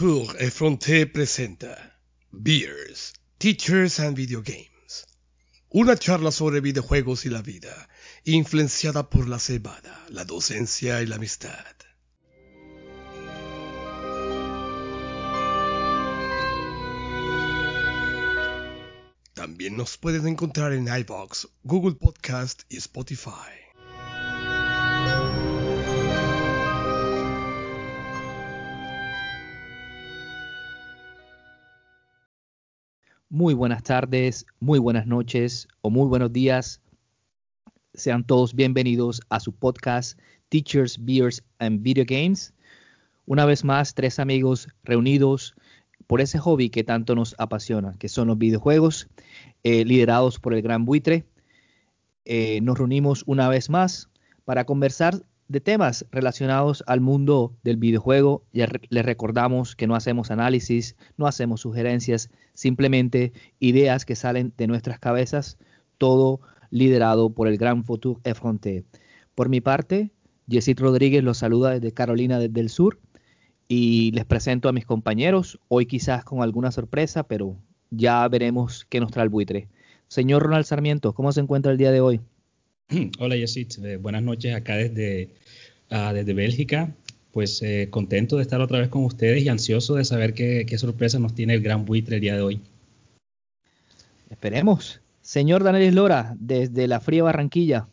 Vautour Effronté presenta Beers, Teachers and Video Games. Una charla sobre videojuegos y la vida, influenciada por la cebada, la docencia y la amistad. También nos puedes encontrar en iBox, Google Podcast y Spotify. Muy buenas tardes, muy buenas noches o muy buenos días. Sean todos bienvenidos a su podcast Teachers, Beers and Video Games. Una vez más, tres amigos reunidos por ese hobby que tanto nos apasiona, que son los videojuegos, eh, liderados por el Gran Buitre. Eh, nos reunimos una vez más para conversar de temas relacionados al mundo del videojuego. Ya les recordamos que no hacemos análisis, no hacemos sugerencias, simplemente ideas que salen de nuestras cabezas, todo liderado por el gran Futur Effronté. Por mi parte, Jessit Rodríguez los saluda desde Carolina del Sur y les presento a mis compañeros, hoy quizás con alguna sorpresa, pero ya veremos qué nos trae el buitre. Señor Ronald Sarmiento, ¿cómo se encuentra el día de hoy? Hola Yesit, eh, buenas noches acá desde, uh, desde Bélgica. Pues eh, contento de estar otra vez con ustedes y ansioso de saber qué, qué, sorpresa nos tiene el gran buitre el día de hoy. Esperemos. Señor Daniel Lora, desde la fría Barranquilla.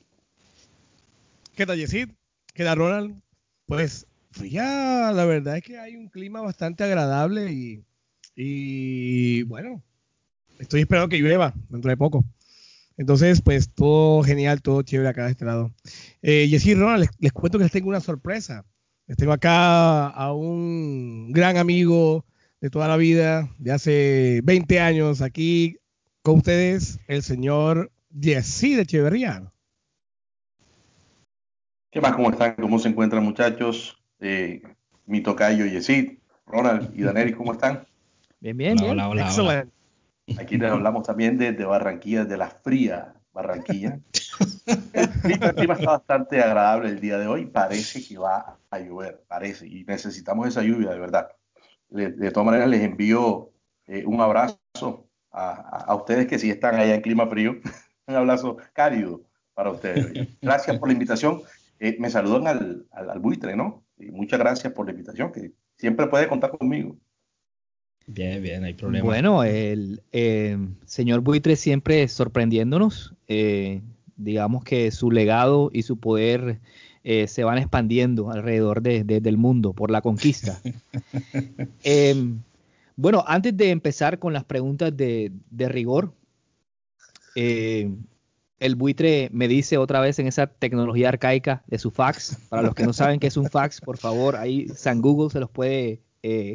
¿Qué tal Yesid? ¿Qué tal Ronald? Pues fría, la verdad es que hay un clima bastante agradable y, y bueno, estoy esperando que llueva dentro de poco. Entonces, pues todo genial, todo chévere acá de este lado. Eh, Jessy Ronald, les, les, cuento que les tengo una sorpresa. Les tengo acá a un gran amigo de toda la vida, de hace 20 años, aquí con ustedes, el señor Jessy de Echeverría. ¿Qué más? ¿Cómo están? ¿Cómo se encuentran, muchachos? Eh, mi tocayo Yesid, Ronald y Daneri, ¿cómo están? Bien, bien, bien. Hola, hola, Excelente. Aquí les hablamos también de, Barranquilla, de la fría Barranquilla. El clima, está bastante agradable el día de hoy. Parece que va a llover, parece. Y necesitamos esa lluvia, de verdad. De, de todas maneras, les envío eh, un abrazo a, ustedes que sí están allá en clima frío. un abrazo cálido para ustedes. Gracias por la invitación. Eh, me saludan al, al, al buitre, ¿no? Y muchas gracias por la invitación, que siempre puede contar conmigo. Bien, bien, hay problema. Bueno, el eh, señor Buitre siempre sorprendiéndonos. Eh, digamos que su legado y su poder eh, se van expandiendo alrededor de, de, del mundo por la conquista. Em, bueno, antes de empezar con las preguntas de, de rigor, el buitre me dice otra vez en esa tecnología arcaica de su fax. Para los que no saben qué es un fax, por favor, ahí San Google se los puede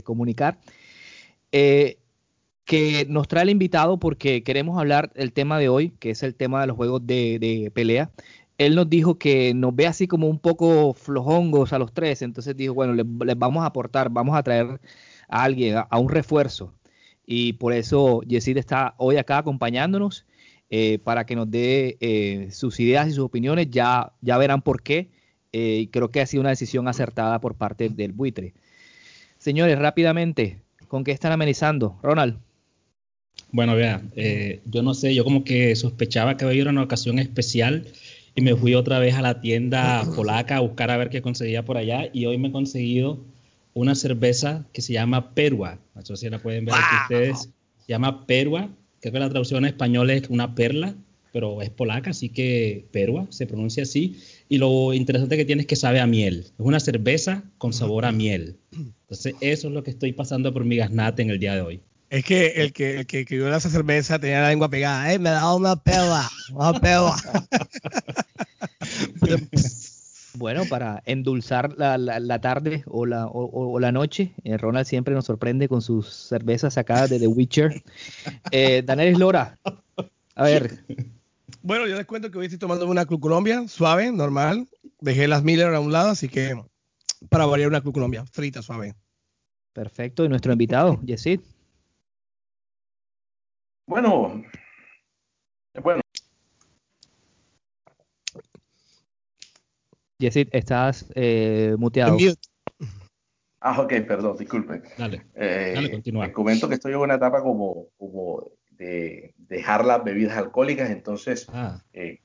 comunicar. Eh, que nos trae el invitado porque queremos hablar del tema de hoy, que es el tema de los juegos de, pelea. Él nos dijo que nos ve así como un poco flojongos a los tres, entonces dijo, bueno, les, vamos a aportar, vamos a traer a alguien, a, un refuerzo. Y por eso Yesid está hoy acá acompañándonos eh, para que nos dé eh, sus ideas y sus opiniones. Ya, ya verán por qué. Creo que ha sido una decisión acertada por parte del buitre. Señores, rápidamente, ¿con qué están amenizando? Ronald. Bueno, vea, eh, yo no sé, yo como que sospechaba que era una ocasión especial y me fui otra vez a la tienda polaca a buscar a ver qué conseguía por allá y hoy me he conseguido una cerveza que se llama Perua. Sé si la pueden ver aquí ustedes. Se llama Perua, creo que la traducción en español es una perla, pero es polaca, así que Perua se pronuncia así. Y lo interesante que tiene es que sabe a miel. Es una cerveza con sabor a miel. Entonces, eso es lo que estoy pasando por mi gasnate en el día de hoy. Es que el que, el que escribió esa cerveza tenía la lengua pegada. ¡Eh, me da una pela! ¡Una pela! bueno, para endulzar la, la, la tarde o la, o, o la noche, eh, Ronald siempre nos sorprende con sus cervezas sacadas de The Witcher. Eh, Daniel Lora, a ver. Bueno, yo les cuento que hoy estoy tomando una Club Colombia, suave, normal. Dejé las Miller a un lado, así que para variar una Club Colombia, frita, suave. Perfecto. ¿Y nuestro invitado, Yesid? Bueno, bueno. Yesid, estás eh, muteado. Ah, ok, perdón, disculpen. Dale, Eh, dale, continúa. les comento que estoy en una etapa como, como de dejar las bebidas alcohólicas, entonces, Ah, eh,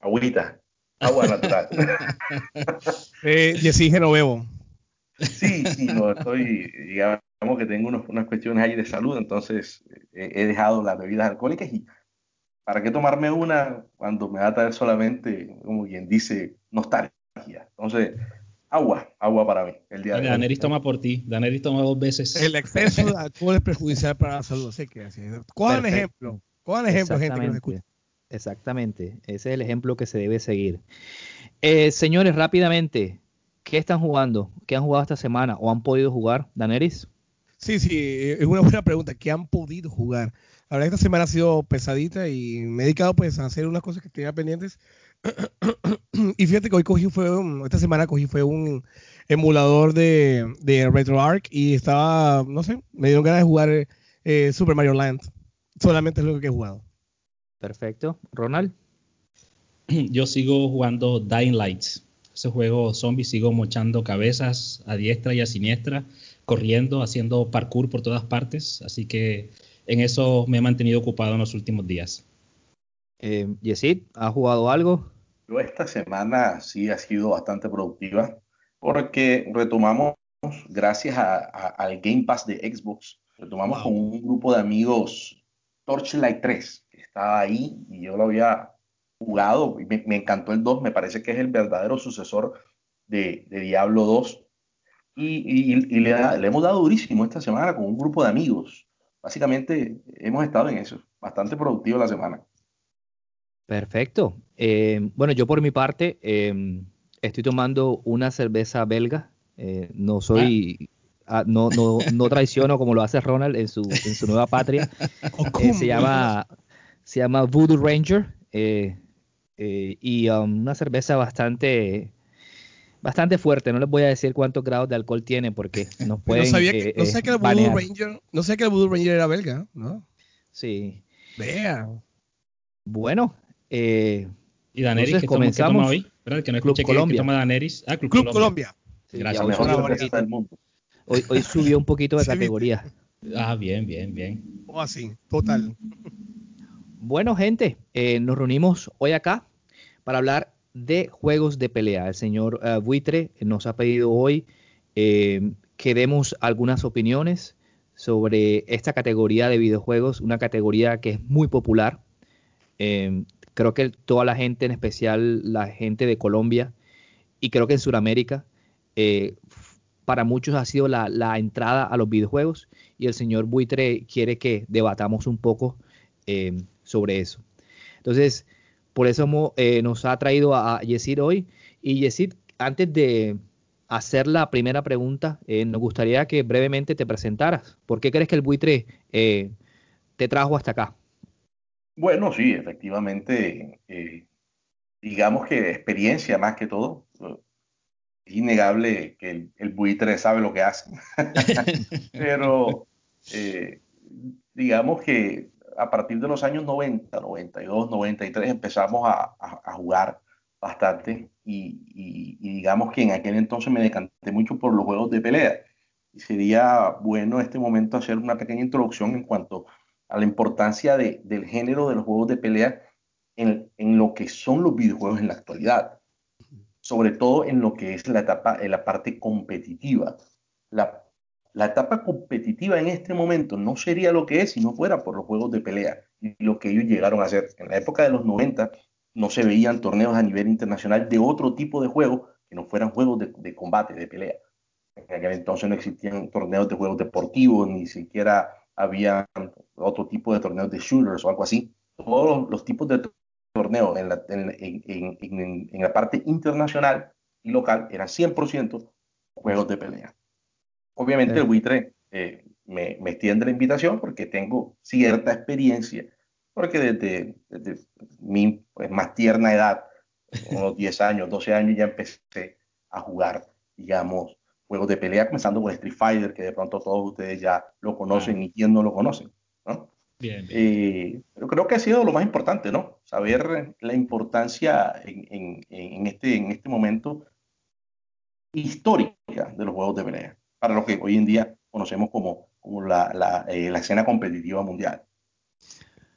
agüita, agua natural. Eh, Jessy Genovevo. Sí, sí, no, estoy, digamos que tengo unos- unas cuestiones ahí de salud, entonces eh, he dejado las bebidas alcohólicas y ¿para qué tomarme una cuando me va a traer solamente, como quien dice, nostalgia? Entonces, agua, agua para mí, el día de. Daneris toma por ti. Daneris toma dos veces. El exceso de alcohol es perjudicial para la salud. Así que así es. Cojan ejemplo. Cojan ejemplo, gente que nos Exactamente. escucha. Exactamente. Ese es el ejemplo que se debe seguir. Eh, señores, rápidamente, ¿qué están jugando? ¿Qué han jugado esta semana o han podido jugar? Daneris. Sí, sí, eh, es una buena pregunta. ¿Qué han podido jugar? La verdad esta semana ha sido pesadita y me he dedicado pues a hacer unas cosas que tenía pendientes. y fíjate que hoy cogí fue un- esta semana cogí fue un emulador de, de RetroArch y estaba, no sé, me dieron ganas de jugar eh, Super Mario Land. Solamente es lo que he jugado. Perfecto. Ronald. Yo sigo jugando Dying Lights. Ese juego zombie sigo mochando cabezas a diestra y a siniestra, corriendo, haciendo parkour por todas partes. Así que en eso me he mantenido ocupado en los últimos días. Eh, Yesid, ¿ha jugado algo? Yo esta semana sí ha sido bastante productiva porque retomamos, gracias a- a- al Game Pass de Xbox, retomamos Wow. con un grupo de amigos Torchlight 3, que estaba ahí y yo lo había jugado me, me encantó el 2, me parece que es el verdadero sucesor de, de Diablo 2 y, y- y le, da- le hemos dado durísimo esta semana con un grupo de amigos. Básicamente hemos estado en eso, bastante productivo la semana. Perfecto. Eh, bueno, yo por mi parte eh, estoy tomando una cerveza belga. Eh, no soy, ah, no, no, no traiciono como lo hace Ronald en su, en su nueva patria. Eh, se llama, se llama Voodoo Ranger eh, eh, y um, una cerveza bastante, bastante fuerte. No les voy a decir cuántos grados de alcohol tiene porque nos pueden no sabía que, eh, no eh, sabía que el Voodoo banear. Ranger, no sabía que el Voodoo Ranger era belga, ¿no? Sí. Vea. Bueno, eh, ¿Y Daneris toma, toma comenzamos. hoy? ¿Verdad? Que no Club escuché que, que Colombia. toma Daneris. Ah, Club, Club Colombia. Colombia. sí, Gracias. hoy del mundo. Hoy, hoy subió un poquito de Sí, categoría. Ah, bien, bien, bien. O así, total. Bueno, gente, eh, nos reunimos hoy acá para hablar de juegos de pelea. El señor eh, Buitre nos ha pedido hoy eh, que demos algunas opiniones sobre esta categoría de videojuegos, una categoría que es muy popular. Eh, creo que toda la gente, en especial la gente de Colombia y creo que en Sudamérica, eh, para muchos ha sido la, la entrada a los videojuegos y el señor Buitre quiere que debatamos un poco sobre eso. Entonces, por eso hemos, eh, nos ha traído a Yesid hoy. Y Yesid, antes de hacer la primera pregunta, eh, nos gustaría que brevemente te presentaras. ¿Por qué crees que el buitre eh, te trajo hasta acá? Bueno, sí, efectivamente, digamos que experiencia más que todo. Es innegable que el, el buitre sabe lo que hace, pero digamos que a partir de los años 90, 92, 93 empezamos a, jugar bastante y, digamos que en aquel entonces me decanté mucho por los juegos de pelea. Y sería bueno en este momento hacer una pequeña introducción en cuanto a la importancia de- del género de los juegos de pelea en, lo que son los videojuegos en la actualidad, sobre todo en lo que es la etapa, en la parte competitiva. La etapa competitiva en este momento no sería lo que es si no fuera por los juegos de pelea y lo que ellos llegaron a hacer. En la época de los 90 no se veían torneos a nivel internacional de otro tipo de juegos que no fueran juegos de, de combate, de pelea. En aquel entonces no existían torneos de juegos deportivos, ni siquiera había otro tipo de torneos de shooters o algo así. Todos los, tipos de torneos en la parte internacional y local eran 100% juegos de pelea. Obviamente el buitre eh, me, me, extiende la invitación porque tengo cierta experiencia, porque desde, desde mi pues, más tierna edad, unos 10 años, 12 años, ya empecé a jugar, digamos, juegos de pelea, comenzando con Street Fighter, que de pronto todos ustedes ya lo conocen ah. y quien no lo conocen, ¿no? Bien, bien. Eh, pero creo que ha sido lo más importante, ¿no? Saber la importancia en, en, en, este, en este momento histórica de los juegos de pelea. Para lo que hoy en día conocemos como, como la, la, eh, la escena competitiva mundial.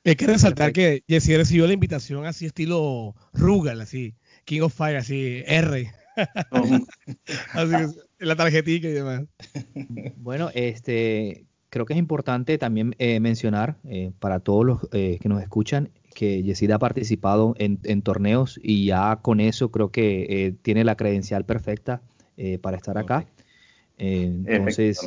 Hay que resaltar que Jesse recibió la invitación así estilo Rugal, así, King of Fire, así, R. así la tarjetita y demás. Bueno, este, creo que es importante también eh, mencionar eh, para todos los eh, que nos escuchan que Yesida ha participado en, en, torneos y ya con eso creo que eh, tiene la credencial perfecta eh, para estar acá. Eh, entonces,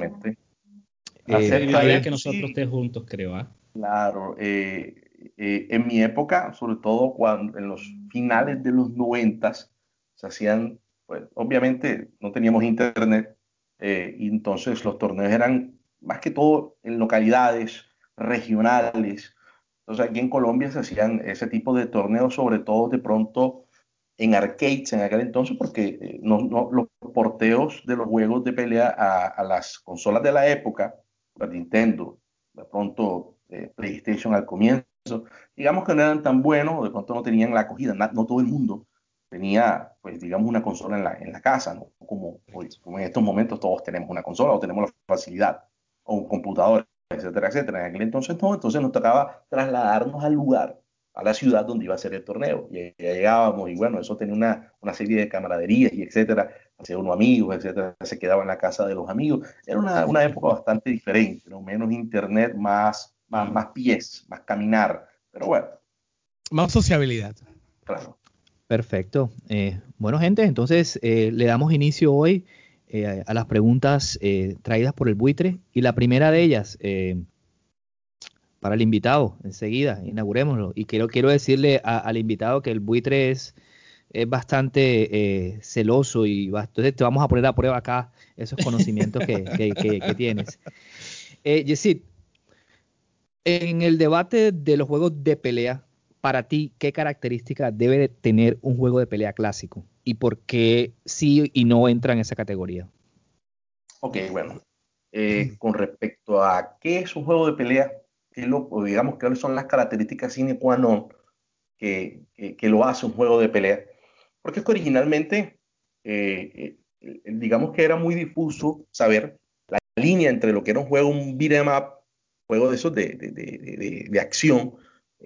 eh, que nosotros estés juntos, creo. ¿ah? Claro, en mi época, sobre todo cuando en los finales de los noventas, se hacían, pues obviamente no teníamos internet, y entonces los torneos eran más que todo en localidades regionales. Entonces aquí en Colombia se hacían ese tipo de torneos, sobre todo de pronto en arcades en aquel entonces, porque no, los porteos de los juegos de pelea a, las consolas de la época, la Nintendo, de pronto eh, PlayStation al comienzo, digamos que no eran tan buenos, de pronto no tenían la acogida, no, todo el mundo tenía, pues digamos, una consola en la, en la casa, ¿no? Como, como en estos momentos todos tenemos una consola o tenemos la facilidad o un computador, etcétera, etcétera. En aquel entonces no, entonces nos tocaba trasladarnos al lugar, a la ciudad donde iba a ser el torneo. Y ya llegábamos y bueno, eso tenía una, una serie de camaraderías y etcétera, hacía unos amigos, etcétera, se quedaba en la casa de los amigos. Era una, una época bastante diferente, ¿no? menos internet, más, más, más pies, más caminar, pero bueno. Más sociabilidad. Claro. Perfecto. Eh, bueno, gente, entonces eh, le damos inicio hoy eh, a las preguntas eh, traídas por el buitre. Y la primera de ellas, eh, para el invitado, enseguida, inaugurémoslo. Y quiero, quiero decirle al invitado que el buitre es, es bastante celoso y va, entonces te vamos a poner a prueba acá esos conocimientos que, que, que, que, tienes. Eh, Yesid, en el debate de los juegos de pelea, para ti, ¿qué características debe de tener un juego de pelea clásico? ¿Y por qué sí y no entra en esa categoría? Ok, bueno. Eh, con respecto a qué es un juego de pelea, qué lo, digamos que son las características sine qua non que, que, que, lo hace un juego de pelea. Porque es que originalmente, eh, eh, digamos que era muy difuso saber la línea entre lo que era un juego, un beat'em up, juego de esos de, de, de, de acción,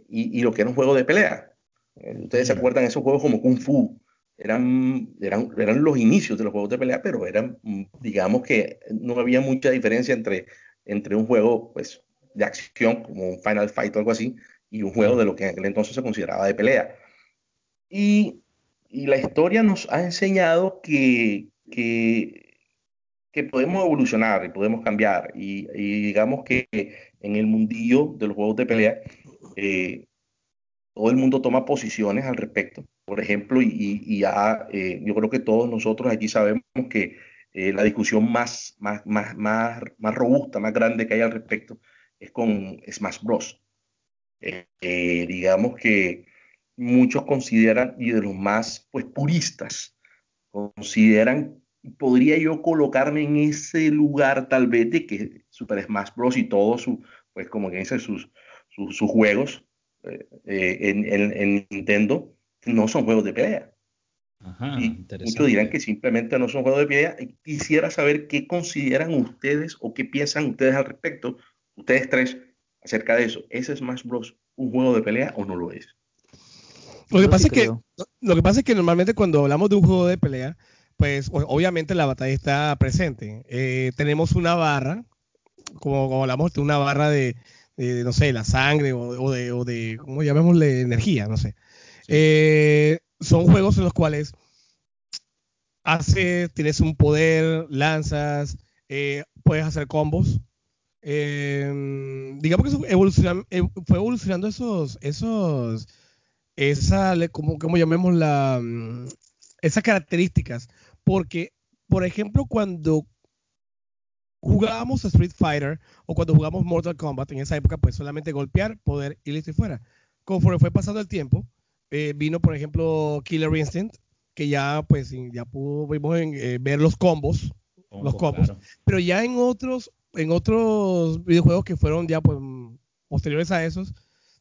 y, y, lo que era un juego de pelea. Ustedes se acuerdan de esos juegos como Kung Fu, eran, eran, eran los inicios de los juegos de pelea, pero eran, digamos que no había mucha diferencia entre, entre un juego pues, de acción, como un Final Fight o algo así, y un juego de lo que en aquel entonces se consideraba de pelea. Y, y la historia nos ha enseñado que, que, que, podemos evolucionar y podemos cambiar. Y, y, digamos que en el mundillo de los juegos de pelea, eh, todo el mundo toma posiciones al respecto. Por ejemplo, y, y ya eh, yo creo que todos nosotros aquí sabemos que eh, la discusión más, más, más, más, más robusta, más grande que hay al respecto es con Smash Bros. Eh, eh, digamos que muchos consideran, y de los más pues, puristas, consideran, podría yo colocarme en ese lugar tal vez de que Super Smash Bros. y todos su, pues como que dicen sus, sus, sus juegos eh, en, en, en, Nintendo no son juegos de pelea. Ajá, y muchos dirán que simplemente no son juegos de pelea. Quisiera saber qué consideran ustedes o qué piensan ustedes al respecto, ustedes tres, acerca de eso. ¿Es Smash Bros. un juego de pelea o no lo es? Lo que, pasa sí es que, lo que pasa es que normalmente cuando hablamos de un juego de pelea, pues obviamente la batalla está presente. Eh, tenemos una barra, como, como hablamos de una barra de, de, no sé, la sangre o, o, de, o de, ¿cómo llamémosle? Energía, no sé. Sí. Eh, son juegos en los cuales haces, tienes un poder, lanzas, eh, puedes hacer combos. Eh, digamos que eh, fue evolucionando esos, esos, esa, como, como llamemos la, mm, esas características. Porque, por ejemplo, cuando jugábamos a Street Fighter o cuando jugamos Mortal Kombat, en esa época, pues solamente golpear, poder y listo y fuera. Conforme fue pasando el tiempo, eh, vino, por ejemplo, Killer Instinct, que ya, pues, ya pudimos eh, ver los combos, los combos, claro. pero ya en otros, en otros videojuegos que fueron ya, pues, posteriores a esos,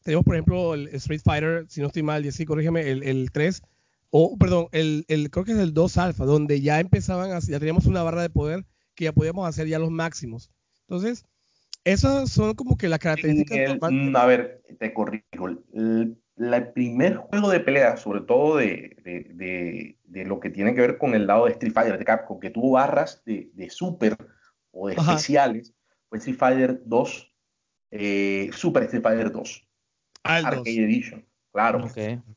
tenemos, por ejemplo, el Street Fighter, si no estoy mal, y sí, corrígeme, el, el 3, o, perdón, el, el, creo que es el 2 Alpha, donde ya empezaban, a, ya teníamos una barra de poder que ya podíamos hacer ya los máximos. Entonces, esas son como que las características. Mm, a ver, te corrijo. El, primer juego de pelea, sobre todo de, de, de, lo que tiene que ver con el lado de Street Fighter, de Capcom, que tuvo barras de, super o de especiales, fue Street Fighter 2, eh, Super Street Fighter 2, Arcade Edition. Claro.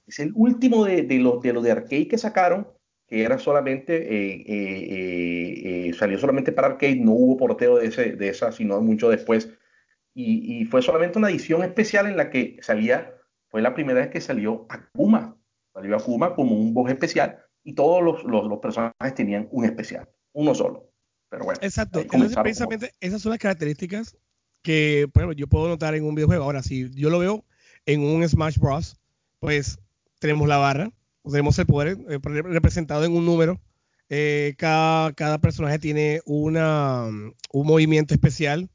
Es el último de, de los de, lo de arcade que sacaron, que era solamente, eh, eh, eh, salió solamente para arcade, no hubo porteo de, ese, de esa, sino mucho después. Y, y, fue solamente una edición especial en la que salía, fue la primera vez que salió Akuma. Salió Akuma como un voz especial y todos los, los, los personajes tenían un especial, uno solo. Pero bueno. Exacto. Entonces, precisamente esas son las características que, por ejemplo, yo puedo notar en un videojuego. Ahora, si yo lo veo en un Smash Bros., pues tenemos la barra, tenemos el poder eh, representado en un número. Eh, cada, cada, personaje tiene una, un movimiento especial.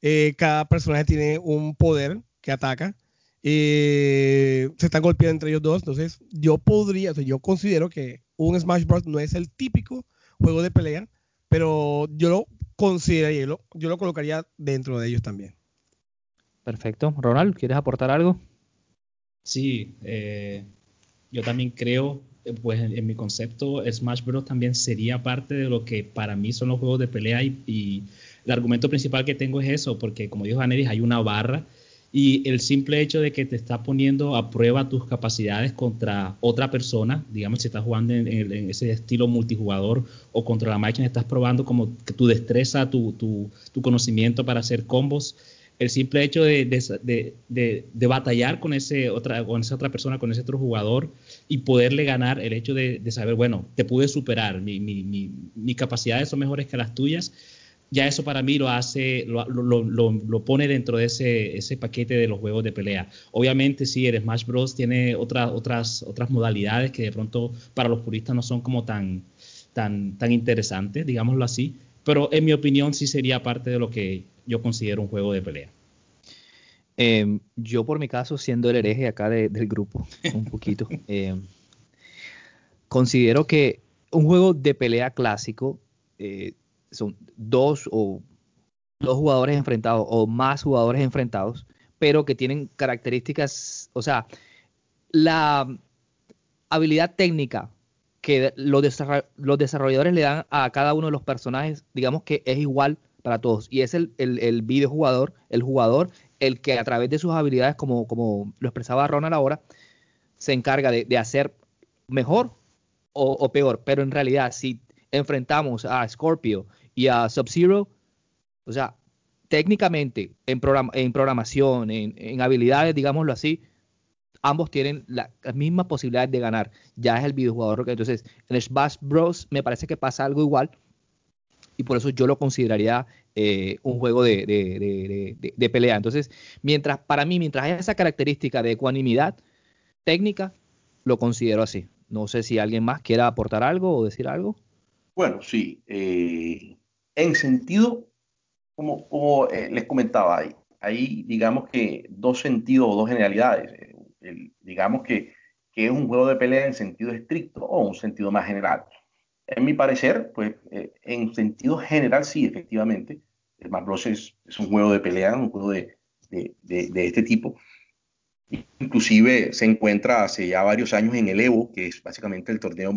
Eh, cada personaje tiene un poder que ataca. se están golpeando entre ellos dos. Entonces, yo podría, yo considero que un Smash Bros. no es el típico juego de pelea, pero yo lo consideraría, yo lo, yo lo colocaría dentro de ellos también. Perfecto. Ronald, ¿quieres aportar algo? Sí, eh, yo también creo, eh, pues en, mi concepto, Smash Bros. también sería parte de lo que para mí son los juegos de pelea y, el argumento principal que tengo es eso, porque como dijo Aneris, hay una barra y el simple hecho de que te está poniendo a prueba tus capacidades contra otra persona, digamos si estás jugando en, ese estilo multijugador o contra la máquina, estás probando como que tu destreza, tu, tu, tu conocimiento para hacer combos el simple hecho de, batallar con, ese otra, con esa otra persona, con ese otro jugador y poderle ganar, el hecho de, saber, bueno, te pude superar, mi, mi, mis capacidades son mejores que las tuyas, ya eso para mí lo hace, lo, lo, pone dentro de ese, ese, paquete de los juegos de pelea. Obviamente sí, el Smash Bros. tiene otras, otras, otras modalidades que de pronto para los puristas no son como tan, tan, tan interesantes, digámoslo así, pero en mi opinión sí sería parte de lo que yo considero un juego de pelea. Em, yo por mi caso, siendo el hereje acá del grupo, un poquito, em, considero que un juego de pelea clásico eh, son dos o dos jugadores enfrentados o más jugadores enfrentados, pero que tienen características, o sea, la habilidad técnica que los, desarrolladores le dan a cada uno de los personajes, digamos que es igual para todos. Y es el, el, videojugador, el jugador, el que a través de sus habilidades, como, como lo expresaba Ronald ahora, se encarga de, hacer mejor o, peor. Pero en realidad, si enfrentamos a Scorpio y a Sub-Zero, o sea, técnicamente, en, en programación, en, en, habilidades, digámoslo así, ambos tienen las mismas posibilidades de ganar. Ya es el videojugador. Entonces, en Smash Bros. me parece que pasa algo igual y por eso yo lo consideraría eh, un juego de, pelea. Entonces, mientras, para mí, mientras haya esa característica de ecuanimidad técnica, lo considero así. No sé si alguien más quiera aportar algo o decir algo. Bueno, sí. Eh, en sentido, como, como eh, les comentaba, hay, hay, digamos que dos sentidos o dos generalidades. digamos que, que es un juego de pelea en sentido estricto o un sentido más general. En mi parecer, pues eh, en sentido general sí, efectivamente, el Smash Bros. Es, un juego de pelea, un juego de, de, de, este tipo. Inclusive se encuentra hace ya varios años en el Evo, que es básicamente el torneo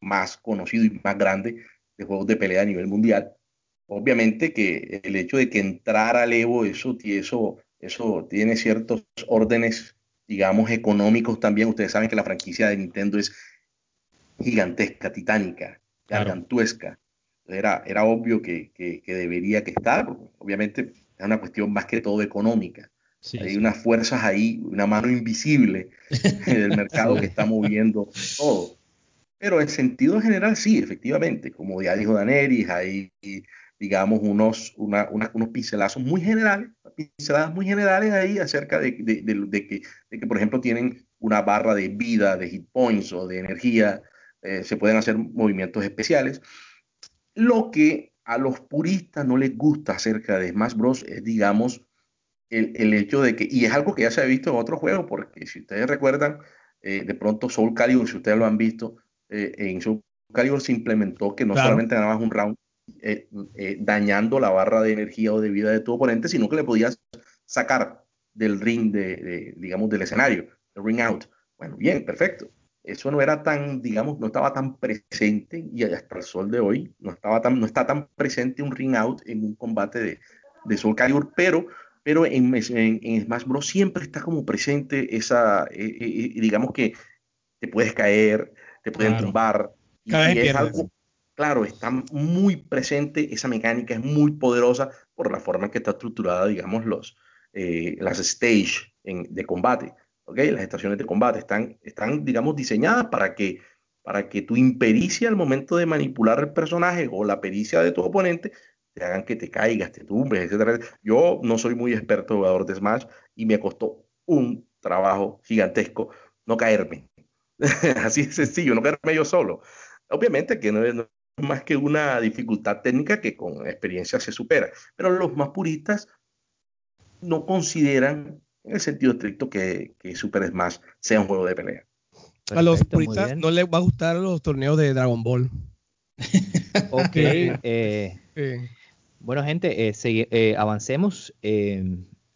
más conocido y más grande de juegos de pelea a nivel mundial. Obviamente que el hecho de que entrara al Evo, eso, eso, eso tiene ciertos órdenes, digamos, económicos también. Ustedes saben que la franquicia de Nintendo es gigantesca, titánica, gargantuesca. Era, era obvio que, que, debería que estar, obviamente es una cuestión más que todo económica. Hay unas fuerzas ahí, una mano invisible del mercado que está moviendo todo. Pero en sentido general, sí, efectivamente, como ya dijo Daneris, hay, digamos, unos, una, unos pincelazos muy generales, pinceladas muy generales ahí acerca de, de, de, que, de que, por ejemplo, tienen una barra de vida, de hit points o de energía eh, se pueden hacer movimientos especiales. Lo que a los puristas no les gusta acerca de Smash Bros. es, digamos, el, el hecho de que, y es algo que ya se ha visto en otros juegos, porque si ustedes recuerdan, eh, de pronto Soul Calibur, si ustedes lo han visto, eh, en Soul Calibur se implementó que no solamente ganabas un round, eh, eh, dañando la barra de energía o de vida de tu oponente, sino que le podías sacar del ring, de, digamos, del escenario, el ring out. Bueno, bien, perfecto. Eso no era tan, digamos, no estaba tan presente y hasta el sol de hoy no, estaba tan, no está tan presente un ring out en un combate de, de Soul Calibur, pero, pero en, en, Smash Bros. siempre está como presente esa, digamos que te puedes caer, te pueden tumbar. Y, es algo, claro, está muy presente, esa mecánica es muy poderosa por la forma en que está estructurada, digamos, los, eh, las stage de combate. ¿okay? Las estaciones de combate están, están, digamos, diseñadas para que, para que tu impericia al momento de manipular el personaje o la pericia de tu oponente te hagan que te caigas, te tumbes, etc. Yo no soy muy experto jugador de Smash y me costó un trabajo gigantesco no caerme. Así de sencillo, no caerme yo solo. Obviamente que no es, más que una dificultad técnica que con experiencia se supera, pero los más puristas no consideran en el sentido estricto que, que Super Smash sea un juego de pelea. a los puristas no les va a gustar los torneos de Dragon Ball. ok. Eh, bueno, gente, eh, eh, avancemos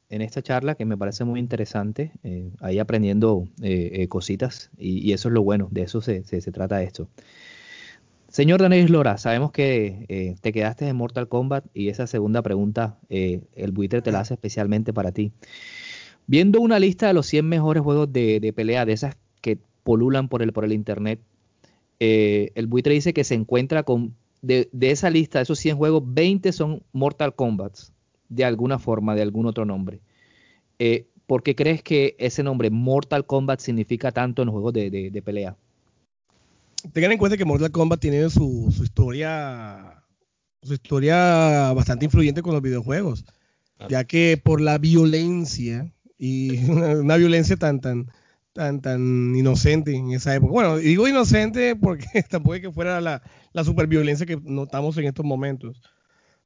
en esta charla que me parece muy interesante, eh, ahí aprendiendo eh, eh, cositas y, eso es lo bueno, de eso se, trata esto. Señor Daniel Lora, sabemos que te quedaste en Mortal Kombat y esa segunda pregunta el buitre te la hace especialmente para ti. Viendo una lista de los 100 mejores juegos de, pelea, de esas que polulan por el, por el internet, el buitre dice que se encuentra con, de, de esa lista, de esos 100 juegos, 20 son Mortal Kombat de alguna forma, de algún otro nombre. Eh, ¿Por qué crees que ese nombre Mortal Kombat significa tanto en los juegos de, pelea? Tengan en cuenta que Mortal Kombat tiene su, historia su historia bastante influyente con los videojuegos, ya que por la violencia y una, violencia tan tan tan tan inocente en esa época. Bueno, digo inocente porque tampoco es que fuera la, la superviolencia que notamos en estos momentos.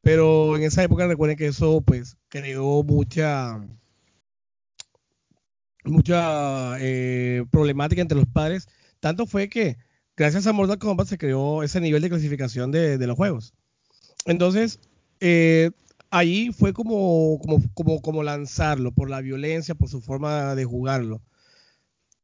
Pero en esa época recuerden que eso pues creó mucha mucha eh, problemática entre los padres. Tanto fue que gracias a Mortal Kombat se creó ese nivel de clasificación de, los juegos. Entonces, eh, ahí fue como, como, como, lanzarlo por la violencia, por su forma de jugarlo.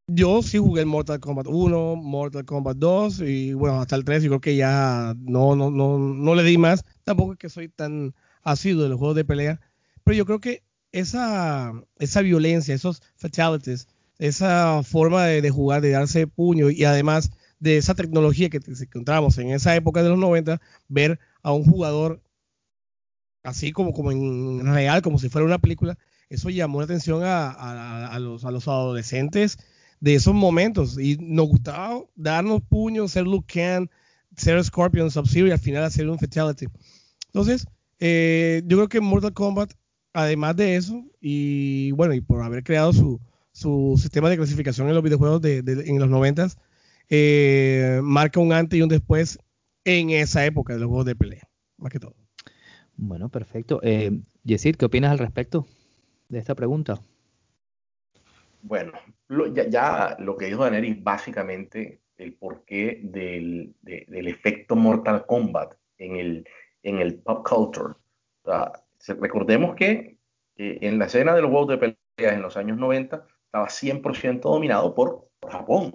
Yo sí jugué Mortal Kombat 1, Mortal Kombat 2 y bueno, hasta el 3 y creo que ya no, no, no, no le di más. Tampoco es que soy tan asiduo de los juegos de pelea, pero yo creo que esa, esa violencia, esos fatalities, esa forma de, jugar, de darse puño y además de esa tecnología que encontramos en esa época de los 90, ver a un jugador así como, como en real, como si fuera una película, eso llamó la atención a, a, los, a los adolescentes de esos momentos. Y nos gustaba darnos puños, ser Luke Can, ser Scorpion, Sub-Zero y al final hacer un Fatality. Entonces, eh, yo creo que Mortal Kombat, además de eso, y bueno, y por haber creado su, su sistema de clasificación en los videojuegos de, en los noventas, eh, marca un antes y un después en esa época de los juegos de pelea, más que todo. Bueno, perfecto. Eh, Yesid, ¿qué opinas al respecto de esta pregunta? Bueno, ya, lo que dijo Daenerys básicamente el porqué del, del efecto Mortal Kombat en el, en el pop culture. recordemos que en la escena de los juegos de peleas en los años 90 estaba 100% dominado por, Japón.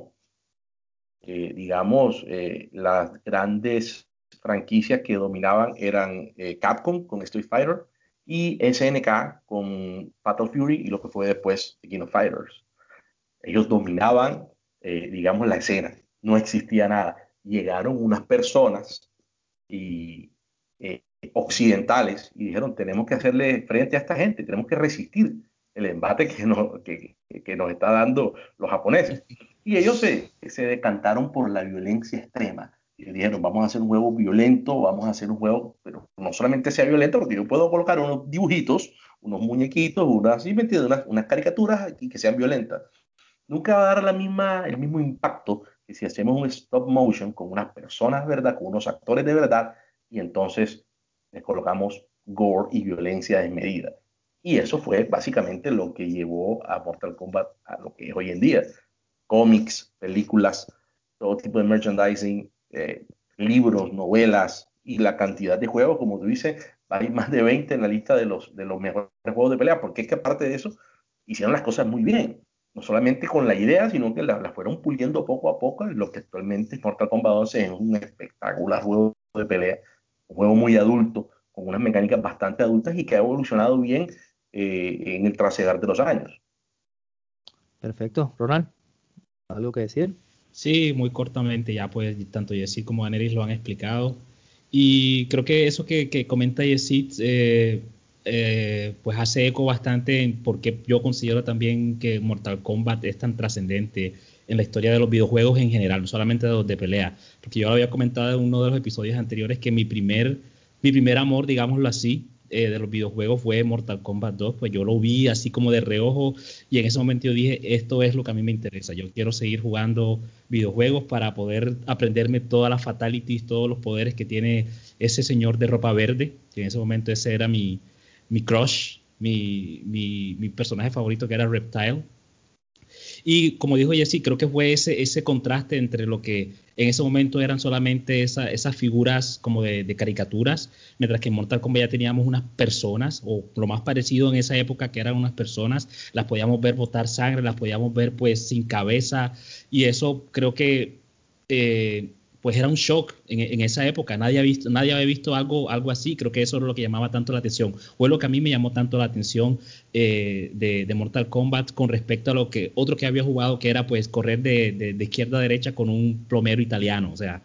Digamos, eh, las grandes franquicias que dominaban eran eh, Capcom con Street Fighter, y SNK con Battle Fury y lo que fue después King of Fighters. Ellos dominaban, eh, digamos, la escena, no existía nada. Llegaron unas personas y, eh, occidentales y dijeron, tenemos que hacerle frente a esta gente, tenemos que resistir el embate que nos, que, que nos está dando los japoneses. Y ellos se, se decantaron por la violencia extrema y dijeron, vamos a hacer un juego violento, vamos a hacer un juego, pero no solamente sea violento, porque yo puedo colocar unos dibujitos, unos muñequitos, unas, Unas, unas caricaturas aquí que sean violentas. Nunca va a dar la misma, el mismo impacto que si hacemos un stop motion con unas personas, ¿verdad? Con unos actores de verdad, y entonces les colocamos gore y violencia desmedida. Y eso fue básicamente lo que llevó a Mortal Kombat a lo que es hoy en día. Cómics, películas, todo tipo de merchandising, eh, libros, novelas, y la cantidad de juegos, como tú dices, hay más de 20 en la lista de los, de los mejores juegos de pelea, porque es que aparte de eso, hicieron las cosas muy bien. No solamente con la idea, sino que las la fueron puliendo poco a poco. Lo que actualmente Mortal Kombat 11 es un espectacular juego de pelea, un juego muy adulto, con unas mecánicas bastante adultas y que ha evolucionado bien eh, en el trasegar de los años. Perfecto. Ronald, ¿algo que decir? Sí, muy cortamente, ya pues tanto Jessy como Daenerys lo han explicado. Y creo que eso que, que comenta Yesid, eh, eh, pues hace eco bastante en porque yo considero también que Mortal Kombat es tan trascendente en la historia de los videojuegos en general, no solamente de los de pelea. Porque yo había comentado en uno de los episodios anteriores que mi primer, mi primer amor, digámoslo así, eh, de los videojuegos fue Mortal Kombat 2, pues yo lo vi así como de reojo y en ese momento yo dije, esto es lo que a mí me interesa, yo quiero seguir jugando videojuegos para poder aprenderme todas las fatalities, todos los poderes que tiene ese señor de ropa verde, que en ese momento ese era mi, mi crush, mi, mi, mi personaje favorito que era Reptile. Y como dijo Jesse, creo que fue ese, ese contraste entre lo que en ese momento eran solamente esa, esas figuras como de, de, caricaturas, mientras que en Mortal Kombat ya teníamos unas personas, o lo más parecido en esa época que eran unas personas, las podíamos ver botar sangre, las podíamos ver pues sin cabeza, y eso creo que eh, pues era un shock en, esa época. Nadie, ha visto, nadie había visto algo, así. Creo que eso era lo que llamaba tanto la atención. Fue lo que a mí me llamó tanto la atención eh, de, Mortal Kombat con respecto a lo que otro que había jugado, que era pues correr de, izquierda a derecha con un plomero italiano. O sea,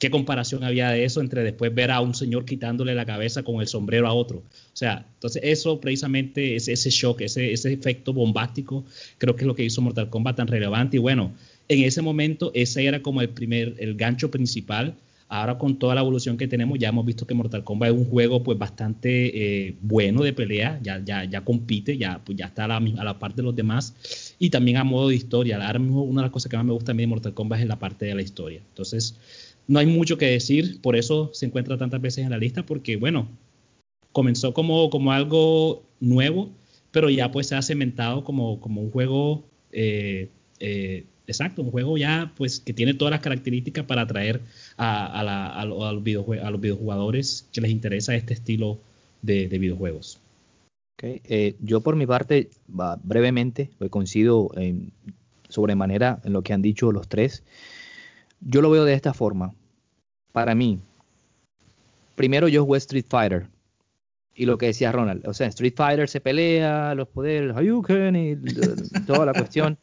¿qué comparación había de eso entre después ver a un señor quitándole la cabeza con el sombrero a otro? O sea, entonces eso precisamente, ese, ese shock, ese efecto bombástico, creo que es lo que hizo Mortal Kombat tan relevante. Y bueno, en ese momento ese era como el primer, el gancho principal. Ahora con toda la evolución que tenemos, ya hemos visto que Mortal Kombat es un juego pues bastante eh, bueno de pelea, ya, ya, ya compite, ya, pues, ya está a la, a la parte de los demás y también a modo de historia. Ahora mismo una de las cosas que más me gusta a mí de Mortal Kombat es la parte de la historia. Entonces, no hay mucho que decir, por eso se encuentra tantas veces en la lista, porque bueno, comenzó como, como algo nuevo, pero ya pues se ha cementado como, como un juego eh, eh, exacto, un juego ya pues que tiene todas las características para atraer a, a, la, a, a los, videojugadores que les interesa este estilo de, de videojuegos. Okay. Eh, yo por mi parte, va, brevemente, coincido en, sobremanera en lo que han dicho los tres. Yo lo veo de esta forma. Para mí, primero yo jugué Street Fighter. Y lo que decía Ronald, o sea, Street Fighter se pelea, los poderes, Hadouken y toda la cuestión.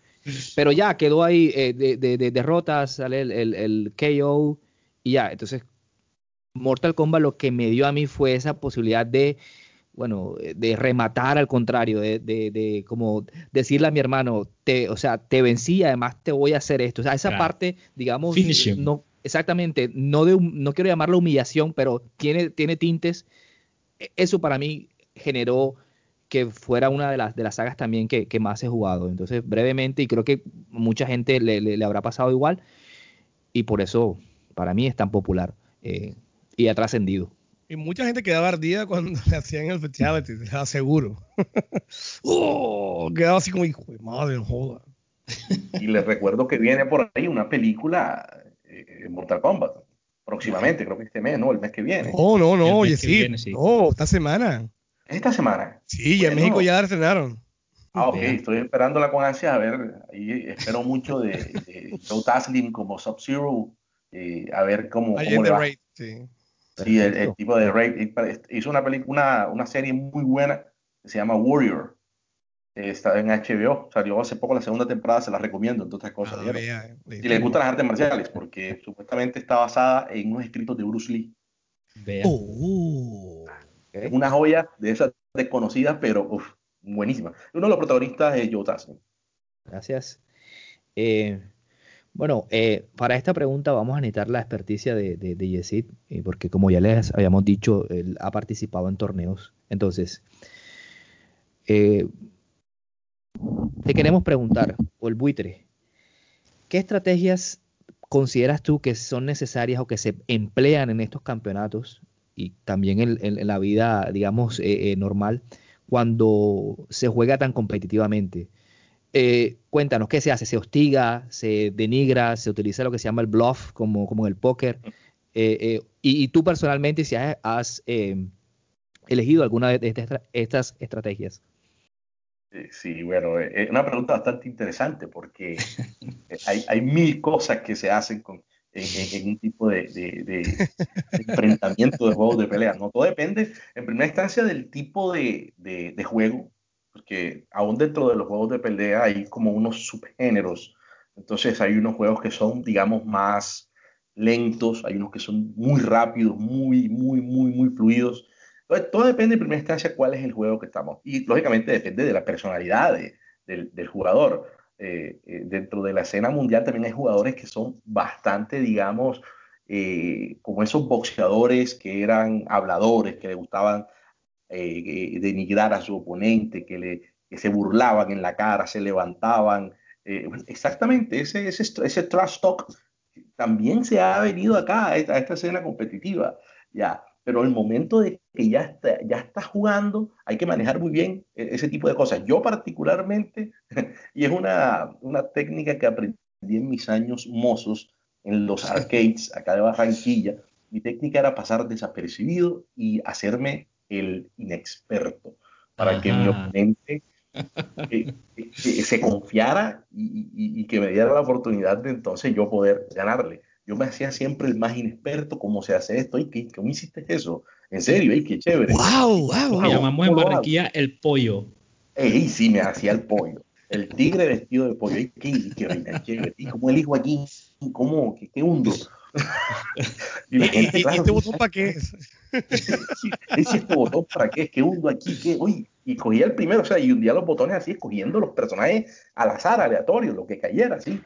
Pero ya quedó ahí eh, de, de, de, derrotas, sale el, el, el, KO y ya. Entonces, Mortal Kombat lo que me dio a mí fue esa posibilidad de, bueno, de rematar al contrario, de, de como decirle a mi hermano, te, o sea, te vencí, además te voy a hacer esto. O sea, esa claro. parte, digamos, no, exactamente, no, de, no quiero llamarlo humillación, pero tiene, tiene tintes. E, Eso para mí generó que fuera una de las, de las sagas también que, que, más he jugado. Entonces, brevemente, y creo que mucha gente le, le, le habrá pasado igual, y por eso para mí es tan popular eh, y ha trascendido. Y mucha gente quedaba ardida cuando le hacían el Fatality, te aseguro. oh, quedaba así como, hijo de madre, joda. Y les recuerdo que viene por ahí una película, eh, Mortal Kombat, próximamente, creo que este mes, ¿no? El mes que viene. Oh, no, no, oye, sí. Viene, sí. No, esta semana. ¿Esta semana? Sí, ya en México ya la estrenaron. Ah, ok, estoy esperándola con ansia. A ver, ahí espero mucho de, de Joe Taslim como Sub-Zero. Eh, a ver cómo, Ahí cómo le va. Raid, sí. Sí, el, el, tipo de Raid. Hizo una, película, una, una serie muy buena que se llama Warrior. Está en HBO. Salió hace poco la segunda temporada, se la recomiendo, entre otras cosas. Ah, vea, si les gustan las artes marciales, porque supuestamente está basada en unos escritos de Bruce Lee. Vea. Oh. Es una joya de esas desconocidas, pero uf, buenísima. Uno de los protagonistas es Joe Taslim. Gracias. Eh, bueno, eh, para esta pregunta vamos a necesitar la experticia de, de, de Yesid, eh, porque como ya les habíamos dicho, él ha participado en torneos. Entonces, te queremos preguntar, o el buitre, ¿qué estrategias consideras tú que son necesarias o que se emplean en estos campeonatos y también en, la vida, digamos, eh, eh, normal, cuando se juega tan competitivamente. Eh, cuéntanos, ¿qué se hace? ¿Se hostiga? ¿Se denigra? ¿Se utiliza lo que se llama el bluff, como, como en el póker? y, tú personalmente, si has, elegido alguna de estas estrategias. Sí, bueno, es una pregunta bastante interesante porque hay, mil cosas que se hacen con, en, un tipo de, enfrentamiento de juegos de pelea. ¿no? Todo depende, en primera instancia, del tipo de, juego, porque aún dentro de los juegos de pelea hay como unos subgéneros. Entonces hay unos juegos que son, digamos, más lentos, hay unos que son muy rápidos, muy, muy, muy, muy fluidos todo depende en primera instancia cuál es el juego que estamos. Y lógicamente depende de la personalidad del, jugador. Eh, eh, dentro de la escena mundial también hay jugadores que son bastante, digamos, eh, como esos boxeadores que eran habladores, que le gustaban denigrar a su oponente, que, le, que se burlaban en la cara, se levantaban. exactamente, ese, ese, ese trash talk también se ha venido acá a esta, a esta escena competitiva. Ya, pero el momento de que ya está, ya está jugando, hay que manejar muy bien e, ese tipo de cosas. Yo particularmente, y es una, una técnica que aprendí en mis años mozos en los arcades acá de Barranquilla, mi técnica era pasar desapercibido y hacerme el inexperto para que mi oponente eh, eh, se confiara y, y, que me diera la oportunidad de entonces yo poder ganarle yo me hacía siempre el más inexperto, cómo se hace esto, y ¿qué, ¿cómo hiciste eso? En serio, ¡ay, qué chévere! ¡Wow! wow, llamamos en Barranquilla el pollo. ¡Ey, sí, me hacía el pollo! El tigre vestido de pollo, ¡ay, qué, qué, chévere! ¿Y cómo elijo aquí? ¿Cómo? ¿Qué, qué hundo? y la gente, ¿Y, este botón para qué es? sí, este botón para qué es? ¿Qué hundo aquí? ¿Qué? Oye, y cogía el primero, o sea, y hundía los botones así, escogiendo los personajes al azar, aleatorio, lo que cayera, así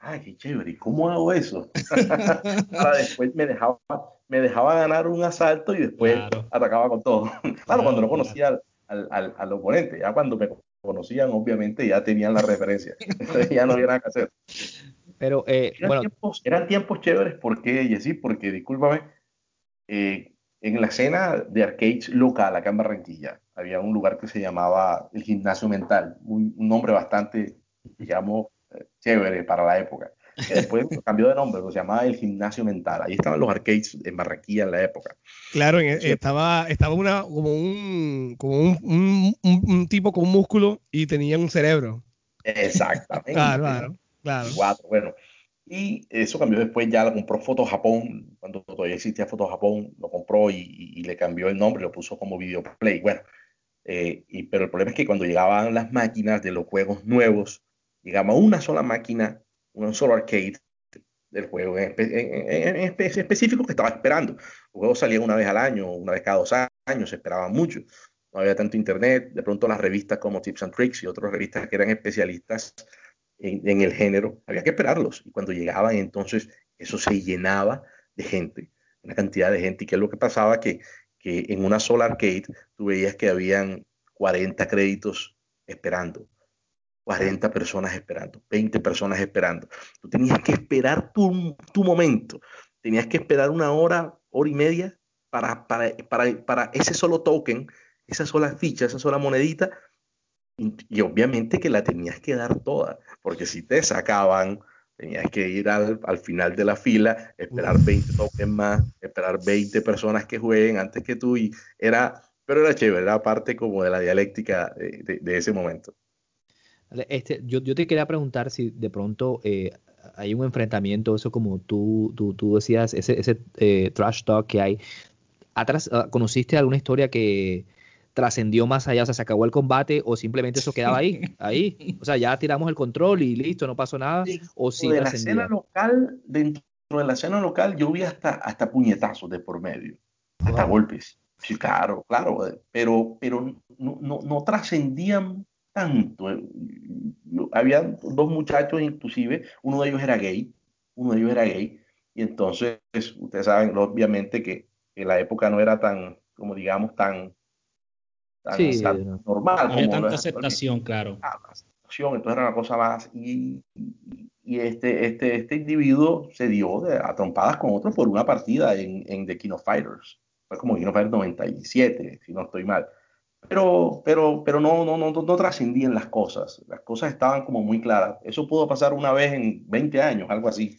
ay, qué chévere, ¿y cómo hago eso? Para después me dejaba, me dejaba ganar un asalto y después atacaba con todo. claro, cuando no conocía al, al, al, oponente, ya cuando me conocían, obviamente ya tenían la referencia. Entonces ya no había nada que hacer. Pero, eh, eran, bueno. tiempos, eran tiempos chéveres, ¿por qué, Jessy? Porque, discúlpame, eh, en la escena de arcades local acá en Barranquilla, había un lugar que se llamaba el Gimnasio Mental, un, un nombre bastante, digamos, chévere para la época. Que después cambió de nombre, se llamaba el gimnasio mental. Ahí estaban los arcades en Barranquilla en la época. Claro, estaba, estaba una, como, un, como un, un, tipo con un músculo y tenía un cerebro. Exactamente. claro, claro, claro. Cuatro, bueno. Y eso cambió después, ya lo compró Foto Japón, cuando todavía existía Foto Japón, lo compró y, le cambió el nombre, lo puso como Videoplay. Bueno, eh, y, pero el problema es que cuando llegaban las máquinas de los juegos nuevos, digamos, una sola máquina, un solo arcade del juego en, específico que estaba esperando. Los juegos salían una vez al año, una vez cada dos años, se esperaban mucho. No había tanto internet, de pronto las revistas como Tips and Tricks y otras revistas que eran especialistas en, el género, había que esperarlos. Y cuando llegaban entonces, eso se llenaba de gente, una cantidad de gente. ¿Y qué es lo que pasaba? Que, que en una sola arcade tú veías que habían 40 créditos esperando 40 personas esperando, 20 personas esperando. Tú tenías que esperar tu, tu momento, tenías que esperar una hora, hora y media para, para, para, para ese solo token, esa sola ficha, esa sola monedita, y, obviamente que la tenías que dar toda, porque si te sacaban, tenías que ir al, al final de la fila, esperar 20 tokens más, esperar 20 personas que jueguen antes que tú, y era, pero era chévere, era parte como de la dialéctica de, de ese momento. Este, yo, yo, te quería preguntar si de pronto eh, hay un enfrentamiento, eso como tú, tú, tú decías, ese, ese eh, trash talk que hay. Atrás, ah, ¿Conociste alguna historia que trascendió más allá? O sea, ¿se acabó el combate o simplemente eso quedaba ahí? ahí. O sea, ya tiramos el control y listo, no pasó nada. o sí de la escena local, dentro de la escena local, yo vi hasta, hasta puñetazos de por medio, hasta golpes. Sí, claro, claro, pero, pero no, no, no trascendían tanto. Eh, había dos muchachos inclusive, uno de ellos era gay, uno de ellos era gay, y entonces ustedes saben obviamente que, en la época no era tan, como digamos, tan, normal. Había tanta aceptación, claro. Ah, aceptación, entonces era una cosa más, y, y, este, este, este individuo se dio de, a trompadas con otro por una partida en, en The King of Fighters. Fue como King of Fighters 97, si no estoy mal pero, pero, pero no, no, no, no trascendían las cosas. Las cosas estaban como muy claras. Eso pudo pasar una vez en 20 años, algo así.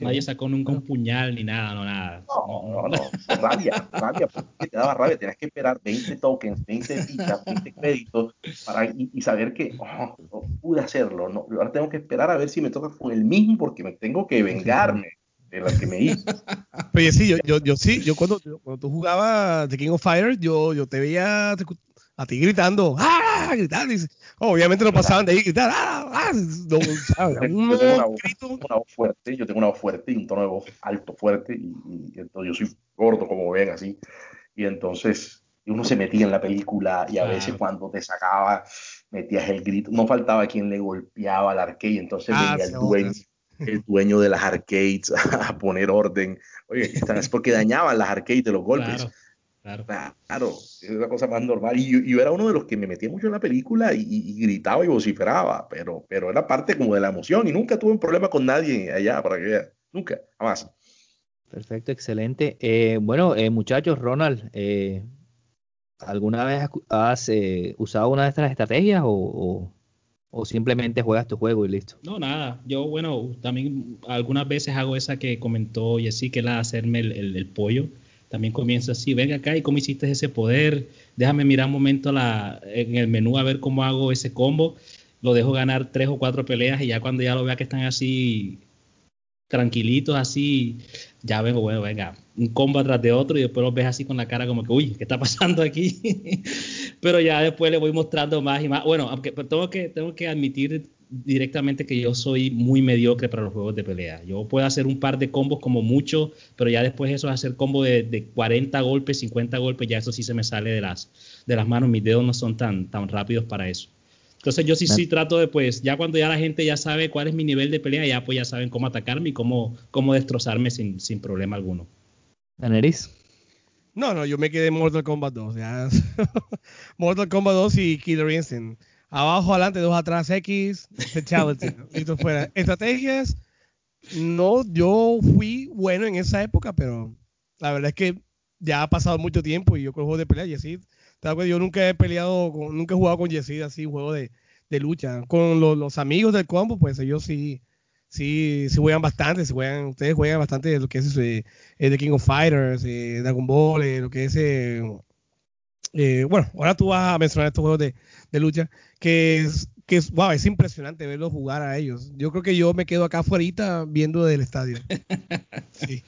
Nadie sacó nunca un puñal ni nada, no nada. No, no, no. Rabia, rabia, porque te daba rabia. Tenías que esperar 20 tokens, 20 fichas, 20 créditos para, y, saber que oh, no pude hacerlo. No, ahora tengo que esperar a ver si me toca con el mismo porque me tengo que vengarme de la que me hizo. Pero sí, yo, yo, yo sí, yo cuando, cuando tú jugabas The King of Fire, yo, yo te veía a ti gritando, ¡ah! Gritando. obviamente no pasaban de ahí gritar, ¡ah! ¡ah! No, ¿sabes? Yo, tengo una voz, una voz, fuerte, yo tengo una voz fuerte y un tono de voz alto, fuerte, y, entonces yo soy gordo, como ven, así. Y entonces uno se metía en la película y a veces cuando te sacaba, metías el grito. No faltaba quien le golpeaba al arcade, entonces ah, venía el dueño, el dueño de las arcades a poner orden. Oye, es porque dañaban las arcades de los golpes. Claro. Claro, es una cosa más normal. Y yo, era uno de los que me metía mucho en la película y, gritaba y vociferaba, pero, pero era parte como de la emoción y nunca tuve un problema con nadie allá, para que vean. Nunca, jamás. Perfecto, excelente. Eh, bueno, eh, muchachos, Ronald, eh, ¿alguna vez has usado una de estas estrategias o, o, simplemente juegas tu juego y listo? No, nada. Yo, bueno, también algunas veces hago esa que comentó Jessy, que es la hacerme el pollo también comienza así, venga acá y cómo hiciste ese poder, déjame mirar un momento la, en el menú a ver cómo hago ese combo, lo dejo ganar tres o cuatro peleas y ya cuando ya lo vea que están así tranquilitos, así, ya vengo, bueno, venga, un combo atrás de otro y después los ves así con la cara como que, uy, ¿qué está pasando aquí? Pero ya después le voy mostrando más y más. Bueno, aunque tengo que, tengo que admitir directamente que yo soy muy mediocre para los juegos de pelea. Yo puedo hacer un par de combos como mucho, pero ya después eso es hacer combo de, 40 golpes, 50 golpes, ya eso sí se me sale de las, de las manos. Mis dedos no son tan, tan rápidos para eso. Entonces yo sí, sí trato de, pues, ya cuando ya la gente ya sabe cuál es mi nivel de pelea, ya pues ya saben cómo atacarme y cómo, cómo destrozarme sin, sin problema alguno. ¿Daneris? No, no, yo me quedé en Mortal Kombat 2. Mortal Kombat 2 y Killer Instinct abajo, adelante, dos atrás, X, listo fuera. Estrategias, no, yo fui bueno en esa época, pero la verdad es que ya ha pasado mucho tiempo y yo con juegos de pelea, Yesid, yo nunca he peleado, nunca he jugado con Yesid así, juego de, de lucha. Con los amigos del combo, pues ellos sí, sí, sí juegan bastante, se juegan, ustedes juegan bastante lo que es eh, The King of Fighters, eh, Dragon Ball, eh, lo que es... Eh, bueno, ahora tú vas a mencionar estos juegos de, de lucha, que es, que es, wow, es impresionante verlos jugar a ellos. Yo creo que yo me quedo acá afuera viendo del estadio. Sí.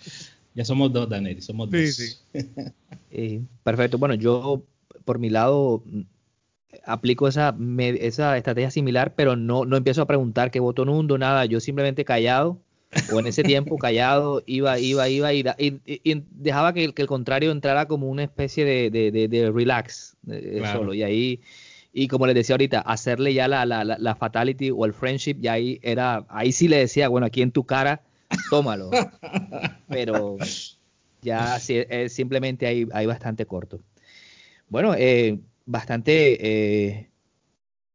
Ya somos dos, Daniel, somos dos. Sí, sí. Eh, perfecto. Bueno, yo por mi lado aplico esa, esa estrategia similar, pero no, no empiezo a preguntar qué botón hundo, nada. Yo simplemente callado, o en ese tiempo callado, iba, iba, iba, y, y, dejaba que, que, el contrario entrara como una especie de, de, de, relax eh, solo. Y ahí y como les decía ahorita, hacerle ya la, la, la, fatality o el friendship, ya ahí era, ahí sí le decía, bueno, aquí en tu cara, tómalo. Pero ya simplemente ahí, ahí bastante corto. Bueno, eh, bastante eh,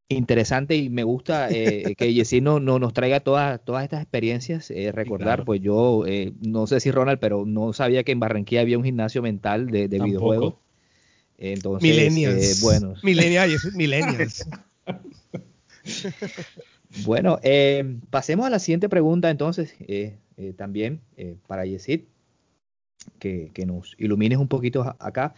interesante y me gusta eh, que Jessy no, no, nos traiga todas, todas estas experiencias. recordar, pues yo no sé si Ronald, pero no sabía que en Barranquilla había un gimnasio mental de, de videojuegos. Entonces, millennials. Eh, bueno. Millennials, bueno, eh, pasemos a la siguiente pregunta entonces, eh, también para Yesid, que, que, nos ilumines un poquito acá.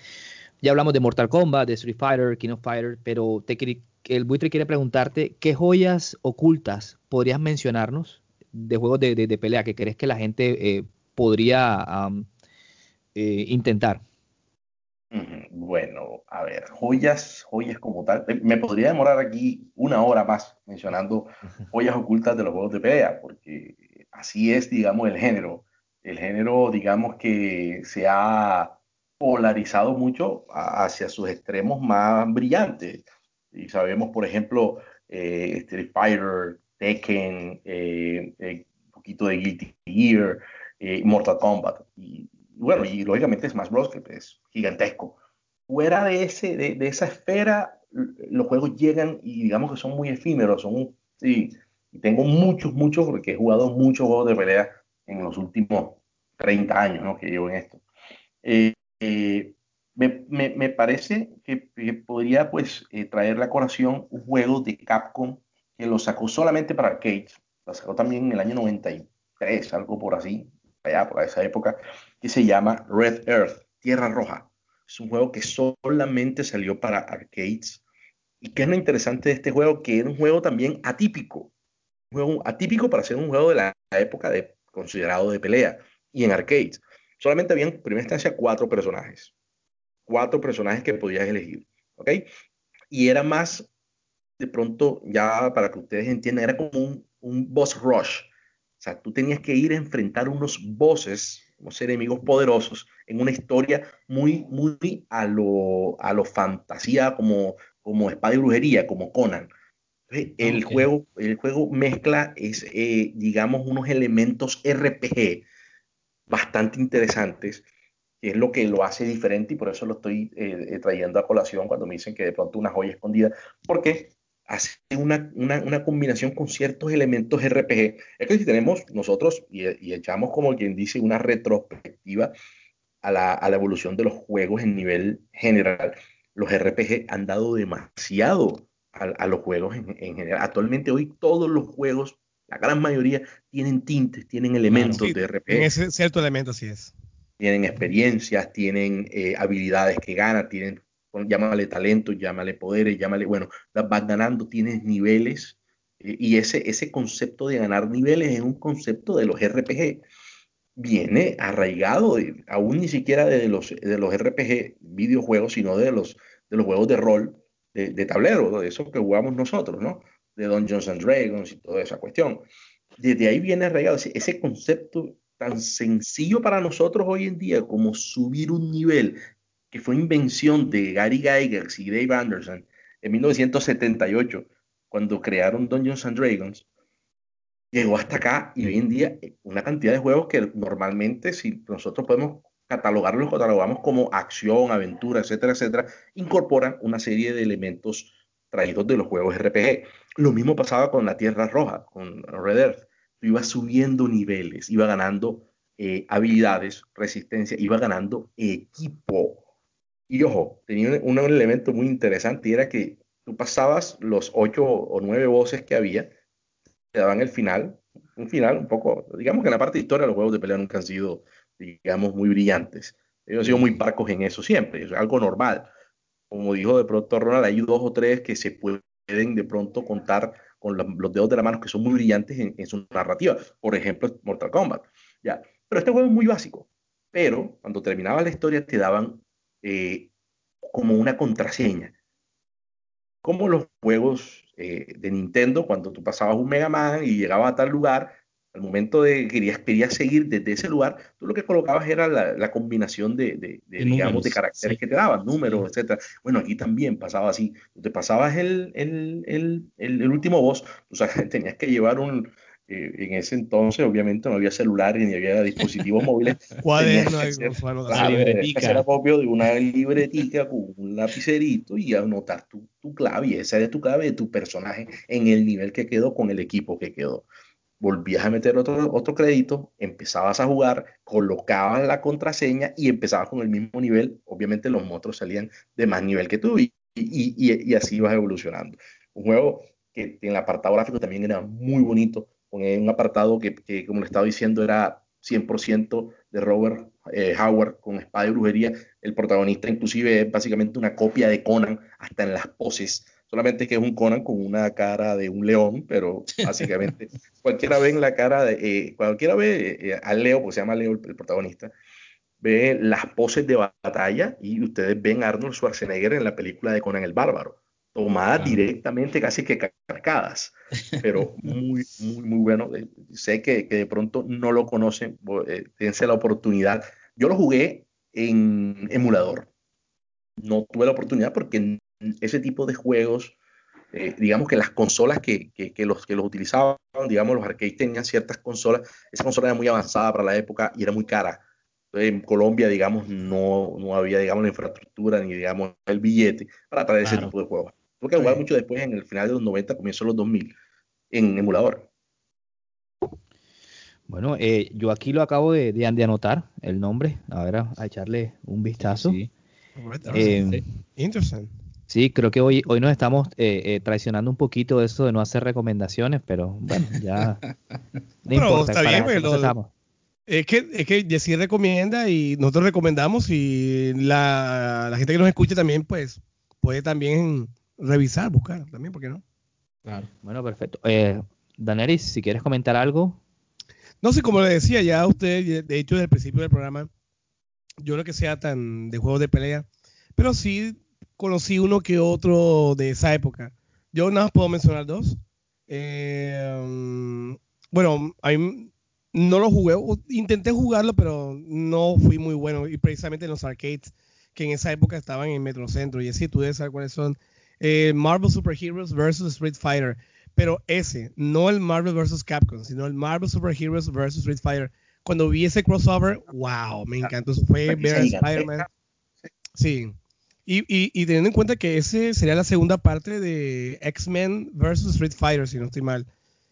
Ya hablamos de Mortal Kombat, de Street Fighter, King of Fighter, pero te, el buitre quiere preguntarte, ¿qué joyas ocultas podrías mencionarnos de juegos de, de, pelea que crees que la gente podría intentar? Bueno, a ver, joyas, joyas como tal. Me podría demorar aquí una hora más mencionando joyas ocultas de los juegos de pelea, porque así es, digamos, el género. El género, digamos, que se ha polarizado mucho hacia sus extremos más brillantes. Y sabemos, por ejemplo, eh, Street Fighter, Tekken, eh, eh, un poquito de Guilty Gear, Mortal Kombat. Y, bueno, y lógicamente Smash Bros. que es gigantesco. Fuera de, ese, de, de, esa esfera, los juegos llegan y digamos que son muy efímeros, son, sí, y tengo muchos, muchos, porque he jugado muchos juegos de pelea en los últimos 30 años ¿no? que llevo en esto. Eh, eh, me, parece que, podría pues eh, traer la colación un juego de Capcom que lo sacó solamente para arcades, lo sacó también en el año 90 3, algo por así, allá por esa época, que se llama Red Earth, Tierra Roja. Es un juego que solamente salió para arcades. ¿Y qué es lo interesante de este juego? Que era un juego también atípico. Un juego atípico para ser un juego de la época de, considerado de pelea y en arcades. Solamente habían, en primera instancia, cuatro personajes. Cuatro personajes que podías elegir. ¿Ok? Y era más, de pronto, ya para que ustedes entiendan, era como un, un boss rush. O sea, tú tenías que ir a enfrentar unos bosses, unos enemigos poderosos, en una historia muy, muy a lo, a lo fantasía, como, como espada y brujería, como Conan. Entonces, el, juego, el juego mezcla, es, eh, digamos, unos elementos RPG bastante interesantes, que es lo que lo hace diferente y por eso lo estoy eh, eh, trayendo a colación cuando me dicen que de pronto una joya escondida, porque hace una, una, una combinación con ciertos elementos RPG. Es que si tenemos nosotros y, y echamos como quien dice una retrospectiva a la, a la evolución de los juegos en nivel general, los RPG han dado demasiado a, a los juegos en, en, general. Actualmente hoy todos los juegos, la gran mayoría, tienen tintes, tienen elementos Sí, de RPG, en ese cierto elemento así es. tienen experiencias, tienen eh, habilidades que ganan, tienen, llámale talento, llámale poderes, llámale, bueno, las vas ganando, tienes niveles, eh, y ese, ese concepto de ganar niveles es un concepto de los RPG viene arraigado, de- aún ni siquiera de los, de los RPG videojuegos, sino de los, de los juegos de rol de, de tablero, de esos que jugamos nosotros, ¿no? De Dungeons and Dragons y toda esa cuestión. Desde ahí viene arraigado ese, ese concepto tan sencillo para nosotros hoy en día como subir un nivel, que fue invención de Gary Gygax y Dave Anderson en 1978, cuando crearon Dungeons and Dragons llegó hasta acá y hoy en día eh, una cantidad de juegos que normalmente si nosotros podemos catalogarlos, catalogamos como acción, aventura, etcétera, etcétera, incorporan una serie de elementos traídos de los juegos RPG. Lo mismo pasaba con la Tierra Roja, con Red Earth. Tú ibas subiendo niveles, iba ganando eh, habilidades, resistencia, iba ganando equipo. Y ojo, tenía un, un elemento muy interesante y era que tú pasabas los ocho o nueve voces que había te daban el final, un final un poco, digamos que en la parte de historia los juegos de pelea nunca han sido, digamos, muy brillantes. Ellos han sido muy parcos en eso siempre, es algo normal. Como dijo de pronto Ronald, hay dos o tres que se pueden de pronto contar con los dedos de la mano que son muy brillantes en, en su narrativa. Por ejemplo, Mortal Kombat. ¿ya? Pero este juego es muy básico. Pero cuando terminaba la historia te daban eh, como una contraseña como los juegos eh, de Nintendo, cuando tú pasabas un Mega Man y llegabas a tal lugar, al momento de que querías, querías seguir desde ese lugar, tú lo que colocabas era la, la combinación de, de, de, digamos, números, de caracteres sí. que te daban, números, Sí. etcétera. Bueno, aquí también pasaba así. Tú te pasabas el, el, el, el, último boss, o sea, tenías que llevar un... eh, en ese entonces, obviamente, no había celulares ni había dispositivos móviles. Cuaderno hacer acopio de una libretica con un lapicerito y anotar tu, tu clave, y esa es tu clave de tu personaje en el nivel que quedó con el equipo que quedó. Volvías a meter otro, otro crédito, empezabas a jugar, colocabas la contraseña y empezabas con el mismo nivel. Obviamente los monstruos salían de más nivel que tú y, y, y, así ibas evolucionando. Un juego que en el apartado gráfico también era muy bonito, con un apartado que, que como le estaba diciendo, era 100% de Robert eh, Howard con espada y brujería. El protagonista inclusive es básicamente una copia de Conan, hasta en las poses. Solamente que es un Conan con una cara de un león, pero básicamente cualquiera ve en la cara de, eh, cualquiera ve eh, a Leo, porque se llama Leo el, el, protagonista, ve las poses de batalla y ustedes ven a Arnold Schwarzenegger en la película de Conan el Bárbaro, tomadas claro. directamente casi que cargadas, pero muy, muy, muy bueno. Eh, sé que, que, de pronto no lo conocen, eh, dense la oportunidad. Yo lo jugué en emulador. No tuve la oportunidad porque ese tipo de juegos, eh, digamos que las consolas que, que, que, los, que los utilizaban, digamos, los arcades tenían ciertas consolas, esa consola era muy avanzada para la época y era muy cara. Entonces, en Colombia, digamos, no, no había, digamos, la infraestructura ni, digamos, el billete para traer claro. ese tipo de juegos. Tuve que jugar mucho después, en el final de los 90, comienzo de los 2000, en emulador. Bueno, eh, yo aquí lo acabo de, de, de, anotar, el nombre, a ver, a, a echarle un vistazo. Sí. Eh, Interesting. Sí, creo que hoy, hoy nos estamos eh, eh, traicionando un poquito eso de no hacer recomendaciones, pero bueno, ya no Pero importa. está bien, lo- estamos. Es que, es que Jessy recomienda y nosotros recomendamos y la, la gente que nos escuche también, pues, puede también revisar, buscar también, ¿por qué no? Claro. Bueno, perfecto. Eh, Daneris, si quieres comentar algo. No sé, como le decía ya a usted, de hecho, desde el principio del programa, yo no que sea tan de juegos de pelea, pero sí conocí uno que otro de esa época. Yo nada más puedo mencionar dos. Eh, bueno, a mí no lo jugué, intenté jugarlo, pero no fui muy bueno. Y precisamente en los arcades que en esa época estaban en Metrocentro. Y así tú debes saber cuáles son. Eh, Marvel Super Heroes versus Street Fighter. Pero ese, no el Marvel vs. Capcom, sino el Marvel Super Heroes vs. Street Fighter. Cuando vi ese crossover, wow, me encantó. Eso fue ver. Spider-Man. Sí. Y, y, y teniendo en cuenta que ese sería la segunda parte de X-Men vs. Street Fighter, si no estoy mal.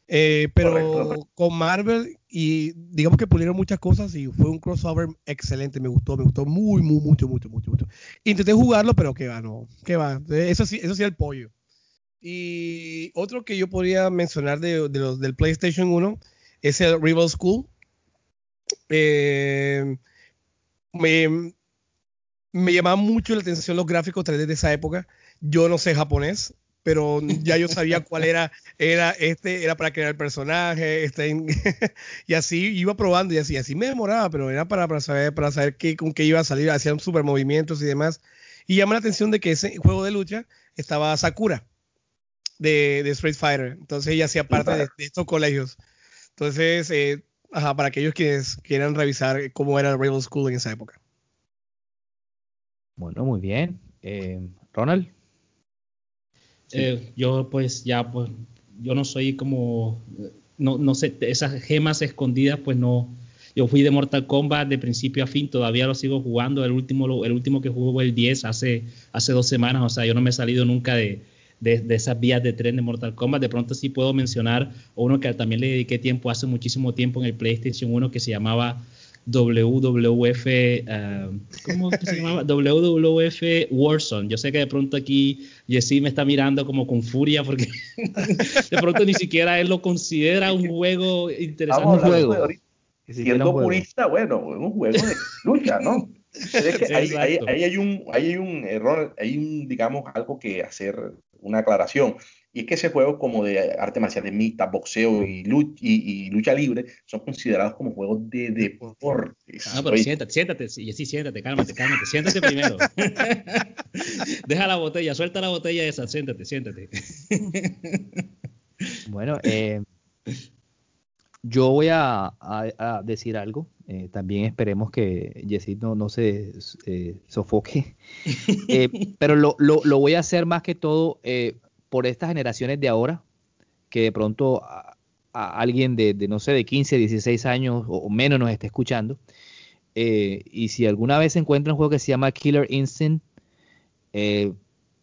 Eh, pero Correcto. con Marvel y digamos que pulieron muchas cosas y fue un crossover excelente, me gustó, me gustó muy, muy, mucho, mucho, mucho, mucho. Intenté jugarlo, pero que va, no, que va. Eso sí, eso sí el pollo. Y otro que yo podría mencionar de, de los del PlayStation 1 es el Rival School. Eh, me, me llamaba mucho la atención los gráficos 3D de esa época. Yo no sé japonés, pero ya yo sabía cuál era, era este, era para crear el personaje, este, y así iba probando y así, así me demoraba, pero era para, para saber, para saber qué, con qué iba a salir, hacían super movimientos y demás. Y llama la atención de que ese juego de lucha estaba Sakura de, de Street Fighter, entonces ella hacía parte de, de estos colegios. Entonces, eh, ajá, para aquellos que quieran revisar cómo era el Rival School en esa época. Bueno, muy bien. Eh, Ronald. Eh, yo pues ya pues yo no soy como no, no sé esas gemas escondidas pues no yo fui de Mortal Kombat de principio a fin todavía lo sigo jugando el último el último que jugó fue el 10 hace hace dos semanas o sea yo no me he salido nunca de, de, de esas vías de tren de Mortal Kombat de pronto sí puedo mencionar uno que también le dediqué tiempo hace muchísimo tiempo en el PlayStation 1 que se llamaba WWF, uh, ¿cómo se llamaba? WWF Warzone. Yo sé que de pronto aquí Jessy me está mirando como con furia porque de pronto ni siquiera él lo considera un juego interesante. Vamos un juego. Siendo purista, bueno, un juego de lucha, ¿no? Es que ahí, ahí, ahí, hay un, ahí hay un error, hay un, digamos, algo que hacer una aclaración. Y es que ese juego como de arte marcial mixta, boxeo y lucha, y, y lucha, libre son considerados como juegos de deportes. No, pero Oye. siéntate, siéntate, y sí, siéntate, cálmate, cálmate, siéntate primero. Deja la botella, suelta la botella esa, siéntate, siéntate. bueno, eh, yo voy a, a, a decir algo. Eh, también esperemos que Yesid no, no se eh, sofoque. pero lo, lo, lo, voy a hacer más que todo por estas generaciones de ahora, que de pronto a, alguien de, no sé, de 15, 16 años o menos nos esté escuchando. Eh, y si alguna vez encuentra un juego que se llama Killer Instinct, eh,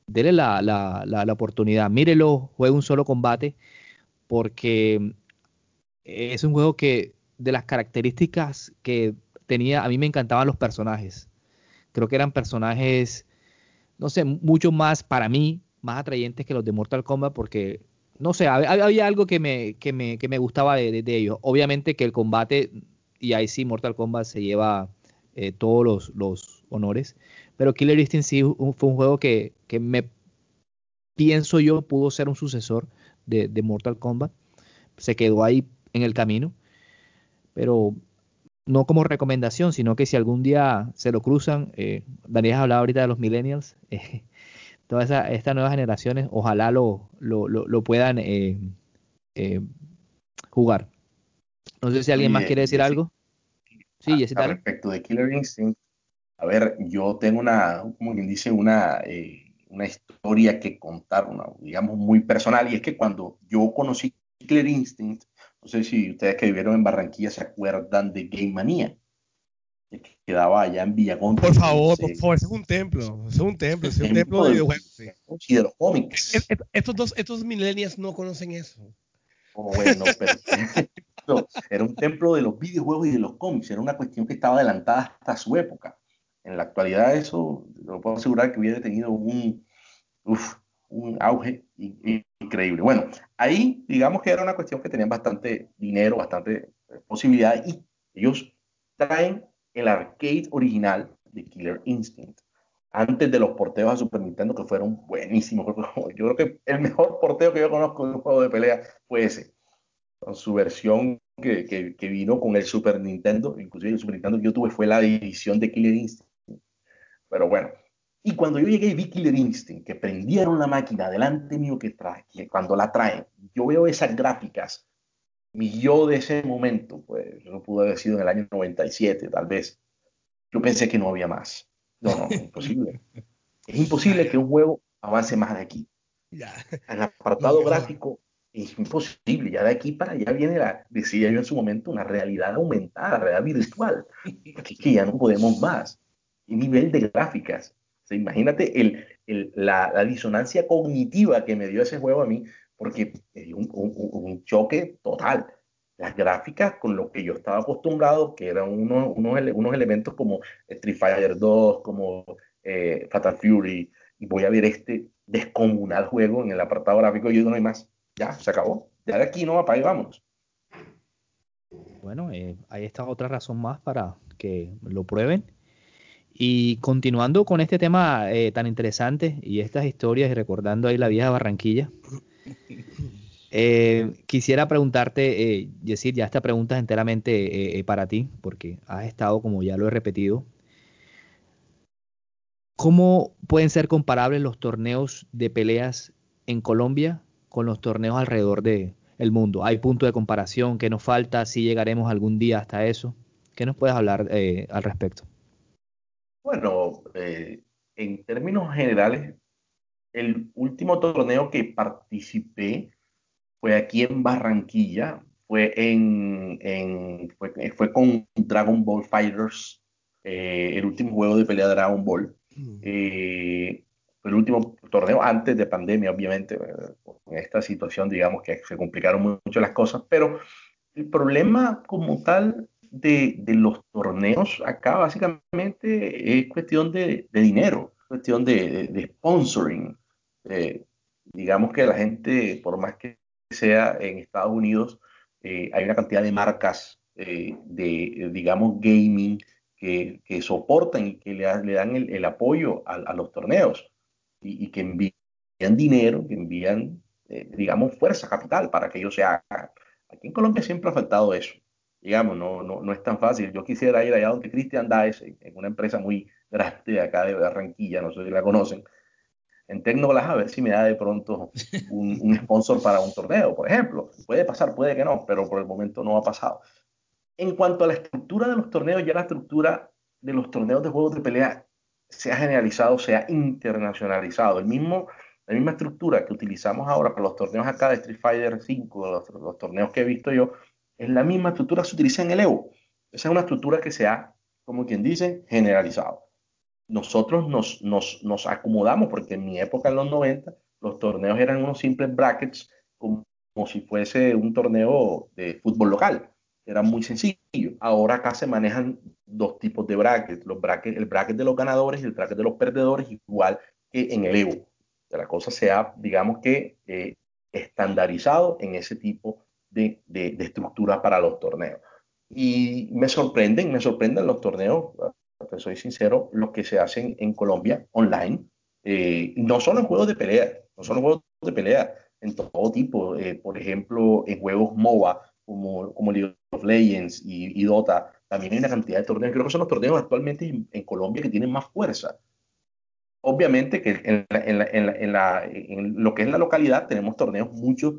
dele la, la, la, oportunidad, mírelo, juegue un solo combate, porque es un juego que de las características que tenía, a mí me encantaban los personajes. Creo que eran personajes, no sé, mucho más para mí, más atrayentes que los de Mortal Kombat porque, no sé, había, algo que me, que me, que me gustaba de, de, de, ellos. Obviamente que el combate, y ahí sí Mortal Kombat se lleva eh, todos los, los, honores, pero Killer Instinct sí fue un juego que, que, me pienso yo pudo ser un sucesor de, de Mortal Kombat. Se quedó ahí en el camino, pero no como recomendación, sino que si algún día se lo cruzan, eh, Daniel hablaba ahorita de los millennials, eh, todas esa, estas nuevas generaciones, ojalá lo, lo, lo, lo puedan eh, eh, jugar. No sé si alguien más quiere decir sí. algo. Sí, Jessy, a, respecto de Killer Instinct, a ver, yo tengo una, como quien dice, una, eh, una historia que contar, una, digamos, muy personal, y es que cuando yo conocí Killer Instinct, no sé si ustedes que vivieron en Barranquilla se acuerdan de Game Manía quedaba allá en Villagón. Por favor, por favor, ese es un templo, es un templo, es un templo de videojuegos. Sí. Y de los cómics. Es, es, estos dos, estos millennials no conocen eso. Oh, bueno, pero no, era un templo de los videojuegos y de los cómics, era una cuestión que estaba adelantada hasta su época. En la actualidad eso, lo puedo asegurar que hubiera tenido un, uf, un auge increíble. Bueno, ahí digamos que era una cuestión que tenían bastante dinero, bastante eh, posibilidades y ellos traen el arcade original de Killer Instinct antes de los porteos a Super Nintendo que fueron buenísimos. Yo creo que el mejor porteo que yo conozco de un juego de pelea fue ese, con su versión que, que, vino con el Super Nintendo, inclusive el Super Nintendo que yo tuve fue la edición de Killer Instinct. Pero bueno, y cuando yo llegué y vi Killer Instinct, que prendieron la máquina delante mío que, trae, que cuando la traen, yo veo esas gráficas, mi yo de ese momento, pues no pudo haber sido en el año 97 tal vez, yo pensé que no había más. No, no, es imposible. es imposible que un juego avance más de aquí. Ya. En el apartado gráfico es imposible. Ya de aquí para allá viene la, decía yo en su momento, una realidad aumentada, realidad virtual. Porque que ya no podemos más. Y nivel de gráficas. imagínate el, el, la, la, disonancia cognitiva que me dio ese juego a mí, porque dio un, un, un choque total. Las gráficas con lo que yo estaba acostumbrado, que eran unos, unos, unos elementos como Street Fighter 2, como eh, Fatal Fury, y voy a ver este descomunal juego en el apartado gráfico y yo no hay más ya, se acabó. Ya de aquí no va para ahí, vámonos. Bueno, eh, ahí está otra razón más para que lo prueben. Y continuando con este tema eh, tan interesante y estas historias y recordando ahí la vieja Barranquilla, eh, quisiera preguntarte, eh, Yesid, ya esta pregunta es enteramente para ti, porque has estado, como ya lo he repetido, ¿cómo pueden ser comparables los torneos de peleas en Colombia con los torneos alrededor del el mundo? ¿Hay punto de comparación? ¿Qué nos falta? ¿Si llegaremos algún día hasta eso? ¿Qué nos puedes hablar eh, al respecto? Bueno, eh, en términos generales, el último torneo que participé fue aquí en Barranquilla, fue, en, fue, con Dragon Ball Fighters, eh, el último juego de pelea de Dragon Ball. Mm el último torneo antes de pandemia, obviamente, en esta situación, digamos que se complicaron mucho las cosas, pero el problema como tal de, de los torneos acá básicamente es cuestión de, de dinero, cuestión de, de sponsoring. Eh, digamos que la gente, por más que sea en Estados Unidos, eh, hay una cantidad de marcas eh, de, digamos, gaming que, que, soportan y que le, dan el, apoyo a, los torneos y, que envían dinero, que envían, digamos, fuerza, capital para que ellos se hagan. Aquí en Colombia siempre ha faltado eso. Digamos, no, no, no es tan fácil. Yo quisiera ir allá donde Cristian Daes, en una empresa muy grande acá de Barranquilla, no sé si la conocen, en Tecnoglas a ver si me da de pronto un, un, sponsor para un torneo, por ejemplo. Puede pasar, puede que no, pero por el momento no ha pasado. En cuanto a la estructura de los torneos, ya la estructura de los torneos de juegos de pelea se ha generalizado, se ha internacionalizado. El mismo, la misma estructura que utilizamos ahora para los torneos acá de Street Fighter 5, los, torneos que he visto yo, es la misma estructura que se utiliza en el Evo. Esa es una estructura que se ha, como quien dice, generalizado. Nosotros nos, nos, nos acomodamos, porque en mi época, en los 90, los torneos eran unos simples brackets, como, si fuese un torneo de fútbol local era muy sencillo. Ahora acá se manejan dos tipos de brackets, los brackets el bracket de los ganadores y el bracket de los perdedores, igual que en el Evo. La cosa sea, digamos que, eh, estandarizado en ese tipo de, de, estructura para los torneos. Y me sorprenden, me sorprenden los torneos, te soy sincero, los que se hacen en Colombia online, eh, no solo en juegos de pelea, no solo en juegos de pelea, en todo tipo, eh, por ejemplo, en juegos MOBA, como, como League of Legends y, Dota, también hay una cantidad de torneos. Creo que son los torneos actualmente en, Colombia que tienen más fuerza. Obviamente que en, en, en, la, en, lo que es la localidad tenemos torneos muchos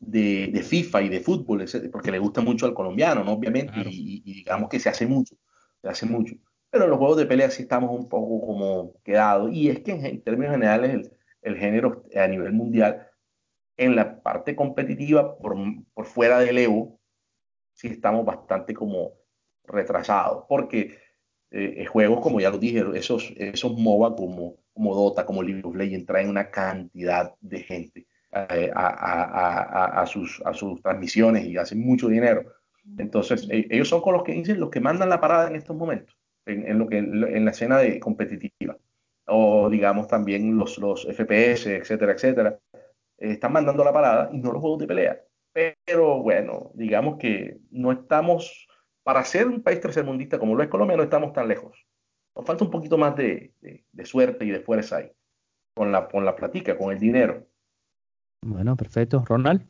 de, de, FIFA y de fútbol, porque le gusta mucho al colombiano, ¿no? Obviamente, y, digamos que se hace mucho, se hace mucho. Pero en los juegos de pelea sí estamos un poco como quedados. Y es que en, términos generales el, el género a nivel mundial en la parte competitiva, por, por fuera del Evo, sí estamos bastante como retrasados, porque eh, juegos, como ya lo dije, esos, esos MOBA como, como Dota, como League of Legends, traen una cantidad de gente eh, a, a, a, sus, a sus transmisiones y hacen mucho dinero. Entonces, e, ellos son con los que dicen los que mandan la parada en estos momentos, en, en lo que, en la escena de competitiva. o digamos también los, los FPS, etcétera, etcétera, eh, están mandando la parada y no los juegos de pelea. Pero bueno, digamos que no estamos, para ser un país tercermundista como lo es Colombia, no estamos tan lejos. Nos falta un poquito más de, de, suerte y de fuerza ahí, con la, con la platica, con el dinero. Bueno, perfecto. Ronald.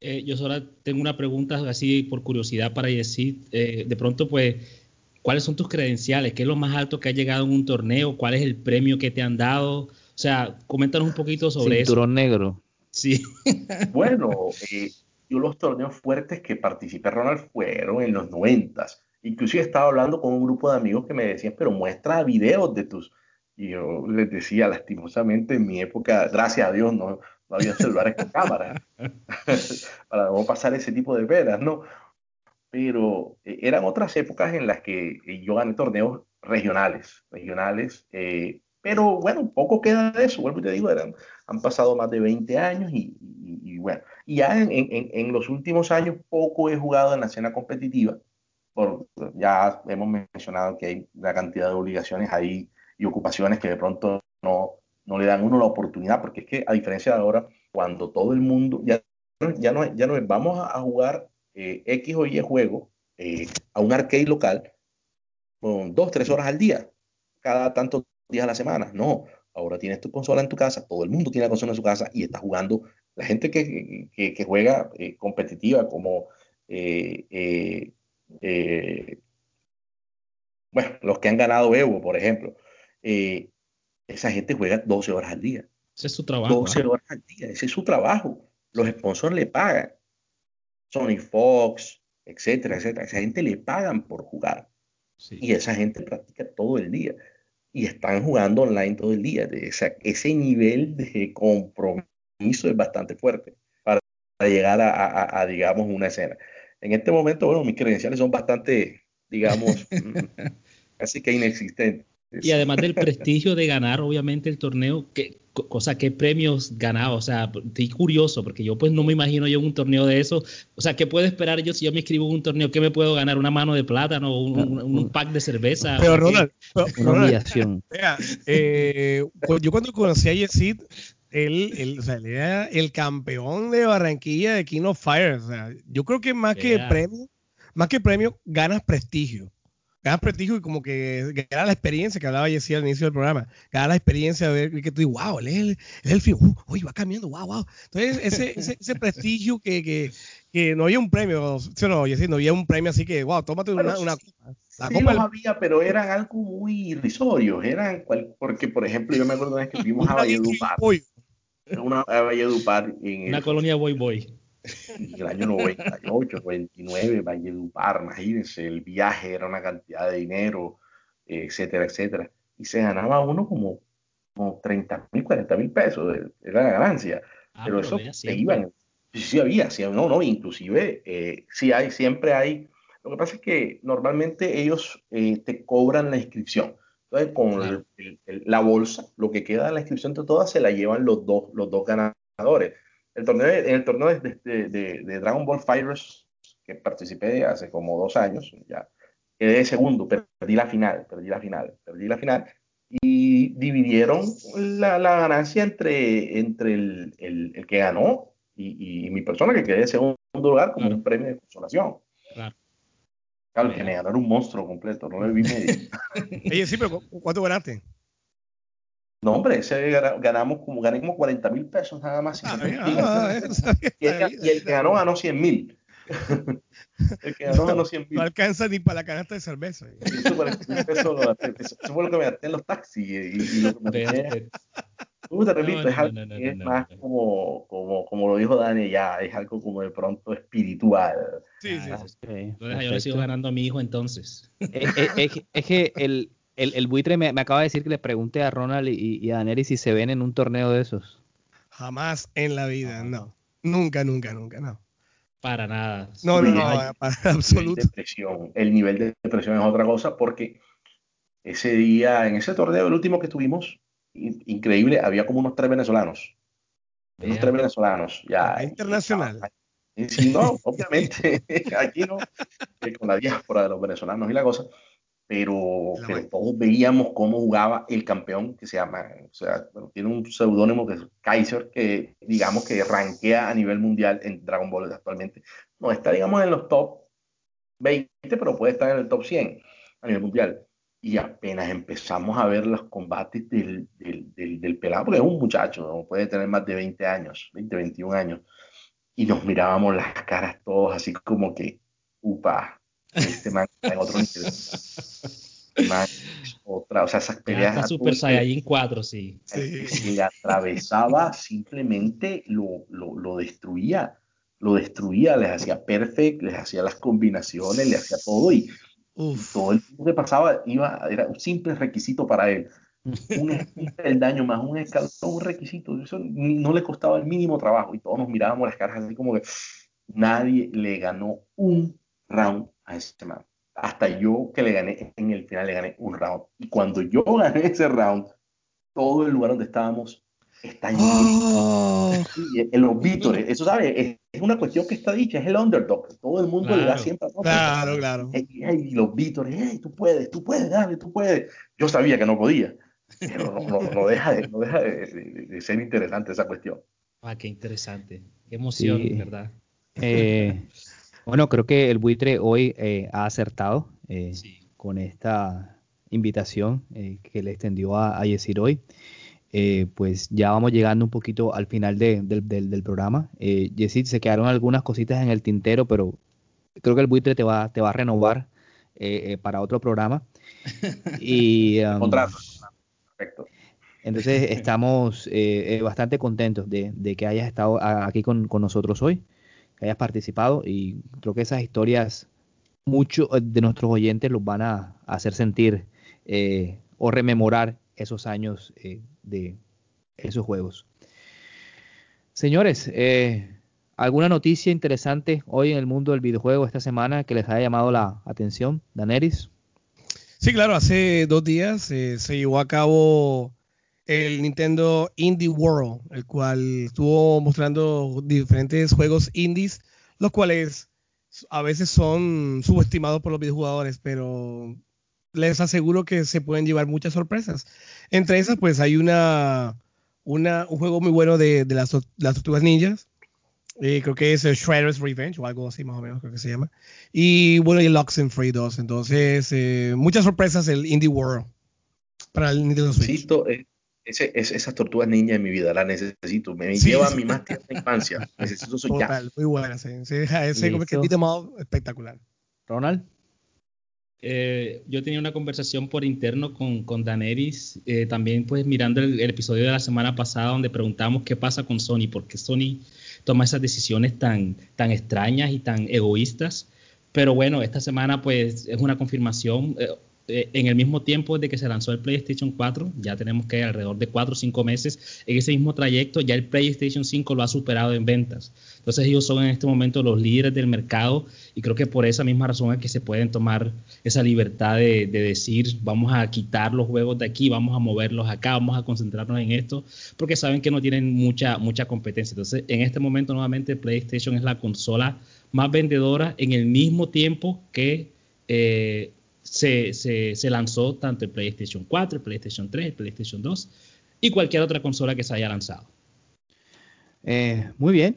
Eh, yo solo tengo una pregunta así por curiosidad para decir, eh, de pronto pues ¿Cuáles son tus credenciales? ¿Qué es lo más alto que ha llegado en un torneo? ¿Cuál es el premio que te han dado? O sea, coméntanos un poquito sobre eso. Cinturón negro. Sí. bueno, eh, yo los torneos fuertes que participé, Ronald, fueron en los noventas. Inclusive estaba hablando con un grupo de amigos que me decían, pero muestra videos de tus... Y yo les decía, lastimosamente, en mi época, gracias a Dios, no, no había celulares con cámara para no pasar ese tipo de penas, ¿no? Pero eh, eran otras épocas en las que eh, yo gané torneos regionales, regionales, eh, pero bueno, poco queda de eso, vuelvo y te digo, han pasado más de 20 años y, bueno, y ya en, en, en, los últimos años poco he jugado en la escena competitiva, por, ya hemos mencionado que hay una cantidad de obligaciones ahí y ocupaciones que de pronto no, no le dan uno la oportunidad, porque es que a diferencia de ahora, cuando todo el mundo, ya, ya, no, ya no vamos a jugar eh, X o Y juego eh, a un arcade local con dos, tres horas al día, cada tantos días a la semana. No, ahora tienes tu consola en tu casa, todo el mundo tiene la consola en su casa y está jugando. La gente que, que, juega eh, competitiva como, bueno, los que han ganado Evo, por ejemplo, esa gente juega 12 horas al día. Ese es su trabajo. 12 horas al día, ese es su trabajo. Los sponsors le pagan. Sony Fox, etcétera, etcétera. Esa gente le pagan por jugar. Y esa gente practica todo el día. Y están jugando online todo el día. ese nivel de compromiso es bastante fuerte para, llegar a, a, digamos, una escena. En este momento, bueno, mis credenciales son bastante, digamos, casi que inexistentes. Y además del prestigio de ganar, obviamente, el torneo, ¿qué, cosa, ¿qué premios ganaba? O sea, estoy curioso, porque yo pues no me imagino yo un torneo de eso. O sea, ¿qué puedo esperar yo si yo me inscribo en un torneo? ¿Qué me puedo ganar? ¿Una mano de plátano? ¿Un, un, pack de cerveza? Pero Ronald, una humillación. Eh, yo cuando conocí a Yesid, él, él, o sea, él, era el campeón de Barranquilla de King of Fire. O sea, yo creo que más que premio, más que premio, ganas prestigio ganas prestigio y como que gana la experiencia que hablaba Jessy al inicio del programa, gana la experiencia de ver que tú dices, wow, él es el, es el film, uh, uy, va cambiando, wow, wow. Entonces, ese, ese, ese prestigio que, que, que, no había un premio, ¿sí no, Jessy? No había un premio así que, wow, tómate una, una La sí los había, pero eran algo muy irrisorio, eran cual, porque, por ejemplo, yo me acuerdo una vez que fuimos a Valledupar, una, a Valledupar en una colonia Boy Boy en el año 98, 99, Valledupar, imagínense, el viaje era una cantidad de dinero, etcétera, etcétera. Y se ganaba uno como, como 30 mil, 40 mil pesos, era la ganancia. Ah, pero, eso se iban. Sí, sí había, sí, no, no, inclusive eh, sí hay, siempre hay. Lo que pasa es que normalmente ellos eh, te cobran la inscripción. Entonces, con la bolsa, lo que queda de la inscripción de todas se la llevan los dos, los dos ganadores. El torneo, en el torneo de, de, Dragon Ball Fighters, que participé hace como dos años, ya quedé segundo, perdí la final, perdí la final, perdí la final. Y dividieron la, la ganancia entre, entre el, el, el que ganó y, y, mi persona que quedé en segundo lugar como un premio de consolación. Claro. Claro, que me ganó era un monstruo completo, no le vi medio. Oye, sí, pero ¿cuánto ganaste? No, hombre, ese ganamos como, gané como 40 mil pesos nada más. Ah, ah, y, el, y, el, que ganó ganó 100 mil. el que ganó ganó 100 mil. No alcanza ni para la canasta de cerveza. Eso, fue lo que me gasté en los taxis y, lo que me gasté. Te repito, es algo que es más como, como, como lo dijo Dani, ya es algo como de pronto espiritual. Sí, sí. sí. Entonces, yo le sigo ganando a mi hijo entonces. es, es que el, el, el buitre me, acaba de decir que le pregunte a Ronald y, a Daneri si se ven en un torneo de esos. Jamás en la vida, no. Nunca, nunca, nunca, no. Para nada. No, no, no, para absoluto. El nivel de depresión es otra cosa porque ese día, en ese torneo, el último que tuvimos, increíble, había como unos tres venezolanos. Unos tres venezolanos, ya. Internacional. Sí, no, obviamente, aquí no, con la diáspora de los venezolanos y la cosa. Pero, pero todos veíamos cómo jugaba el campeón que se llama, o sea, tiene un seudónimo que es Kaiser, que digamos que rankea a nivel mundial en Dragon Ball actualmente. No está, digamos, en los top 20, pero puede estar en el top 100 a nivel mundial. Y apenas empezamos a ver los combates del, del, del, pelado, porque es un muchacho, ¿no? puede tener más de 20 años, 20, 21 años, y nos mirábamos las caras todos así como que, upa, este man en otro nivel. otra, o sea, esas peleas. Está Super Saiyajin 4, sí. sí. Le atravesaba, simplemente lo, lo, lo, destruía. Lo destruía, les hacía perfect, les hacía las combinaciones, le hacía todo y todo el tiempo que pasaba iba, era un simple requisito para él. Un, el daño más un escalón, un requisito. Eso no le costaba el mínimo trabajo y todos nos mirábamos las caras así como que nadie le ganó un round a ese man. Hasta yo que le gané, en el final le gané un round. Y cuando yo gané ese round, todo el lugar donde estábamos está lleno. Oh. en los vítores, eso sabe, es, una cuestión que está dicha, es el underdog. Todo el mundo le da siempre a Claro, claro. Y, los vítores, hey, tú puedes, tú puedes, dale, tú puedes. Yo sabía que no podía, pero no, no, deja, de, no deja de, ser interesante esa cuestión. Ah, qué interesante. Qué emoción, ¿verdad? Eh, bueno, creo que el buitre hoy eh, ha acertado eh, con esta invitación eh, que le extendió a, a Yesir hoy. pues ya vamos llegando un poquito al final del, programa. Eh, Yesir, se quedaron algunas cositas en el tintero, pero creo que el buitre te va, te va a renovar para otro programa. Y, um, Contrato. Perfecto. Entonces estamos bastante contentos de, que hayas estado aquí con nosotros hoy que hayas participado y creo que esas historias muchos de nuestros oyentes los van a, hacer sentir eh, o rememorar esos años eh, de esos juegos. Señores, eh, ¿alguna noticia interesante hoy en el mundo del videojuego esta semana que les haya llamado la atención, Daneris? Sí, claro, hace dos días se llevó a cabo el Nintendo Indie World, el cual estuvo mostrando diferentes juegos indies, los cuales a veces son subestimados por los videojugadores, pero les aseguro que se pueden llevar muchas sorpresas. Entre esas, pues hay una, una un juego muy bueno de, las, las tortugas ninjas. Eh, creo que es el Shredder's Revenge o algo así más o menos creo que se llama. Y bueno, y el Free 2. Entonces, eh, muchas sorpresas el Indie World para el Nintendo Switch. Eh, ese, es, esas tortugas ninja en mi vida, las necesito. Me lleva a mi más tierna infancia. Necesito eso Total, ya. Muy buena, sí. ese como que espectacular. Ronald. Eh, yo tenía una conversación por interno con, con Daneris, eh, también pues mirando el, episodio de la semana pasada donde preguntamos qué pasa con Sony, por qué Sony toma esas decisiones tan, tan extrañas y tan egoístas. Pero bueno, esta semana pues es una confirmación. Eh, eh, en el mismo tiempo de que se lanzó el PlayStation 4, ya tenemos que alrededor de 4 o 5 meses, en ese mismo trayecto ya el PlayStation 5 lo ha superado en ventas. Entonces ellos son en este momento los líderes del mercado y creo que por esa misma razón es que se pueden tomar esa libertad de, decir vamos a quitar los juegos de aquí, vamos a moverlos acá, vamos a concentrarnos en esto, porque saben que no tienen mucha, mucha competencia. Entonces en este momento nuevamente PlayStation es la consola más vendedora en el mismo tiempo que eh, se, se, lanzó tanto el PlayStation 4, el PlayStation 3, el PlayStation 2 y cualquier otra consola que se haya lanzado. Eh, muy bien.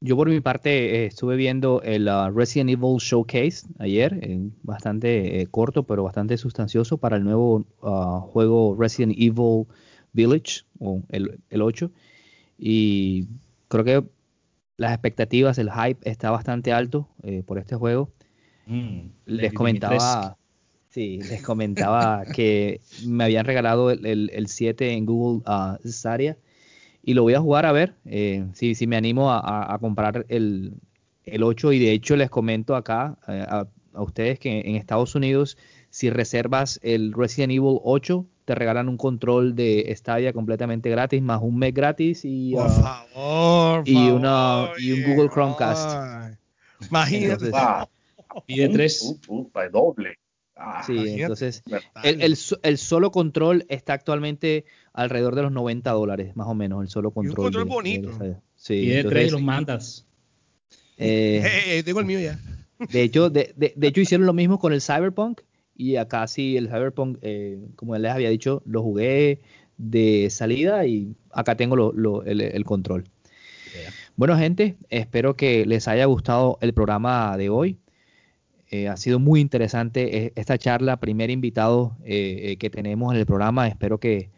Yo por mi parte eh, estuve viendo el uh, Resident Evil Showcase ayer, bastante eh, corto pero bastante sustancioso para el nuevo uh, juego Resident Evil Village, o el, el 8. Y creo que las expectativas, el hype está bastante alto por este juego. Mm, les comentaba, sí, les comentaba que me habían regalado el, el, 7 en Google uh, Stadia y lo voy a jugar a ver eh, si, si me animo a, comprar el, el 8 y de hecho les comento acá eh, a, ustedes que en Estados Unidos si reservas el Resident Evil 8 te regalan un control de Stadia completamente gratis más un mes gratis y, Por uh, favor, y, una, y un Google Chromecast. Imagínate. Pide tres. doble. Ah, sí, entonces el, el, solo control está actualmente alrededor de los 90 dólares, más o menos, el solo control. un control bonito. sí, Pide tres y los mandas. Eh, tengo el mío ya. De hecho, de, de, hecho, hicieron lo mismo con el Cyberpunk Y acá sí, el Cyberpunk, eh, como les había dicho, lo jugué de salida y acá tengo el, control. Bueno, gente, espero que les haya gustado el programa de hoy. Eh, ha sido muy interesante eh, esta charla, primer invitado que tenemos en el programa. Espero que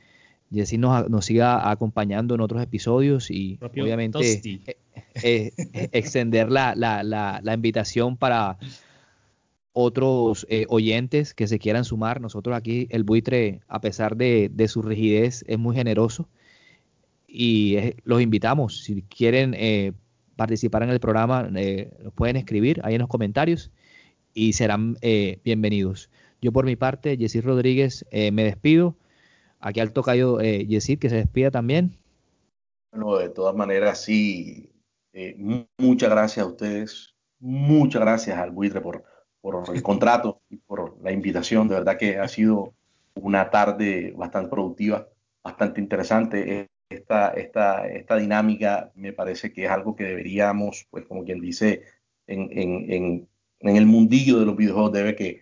Jessy nos, nos siga acompañando en otros episodios y obviamente extender la, la invitación para otros eh, oyentes que se quieran sumar. Nosotros aquí, el buitre, a pesar de, su rigidez, es muy generoso y los invitamos. Si quieren eh, participar en el programa, eh, nos pueden escribir ahí en los comentarios y serán bienvenidos. Yo por mi parte, Yesid Rodríguez, me despido. Aquí al tocayo Yesid, que se despida también. Bueno, de todas maneras, sí, muchas gracias a ustedes, muchas gracias al buitre por por el contrato y por la invitación. De verdad que ha sido una tarde bastante productiva, bastante interesante. Esta, esta, esta dinámica me parece que es algo que deberíamos, pues como quien dice, en, el mundillo de los videojuegos debe, que,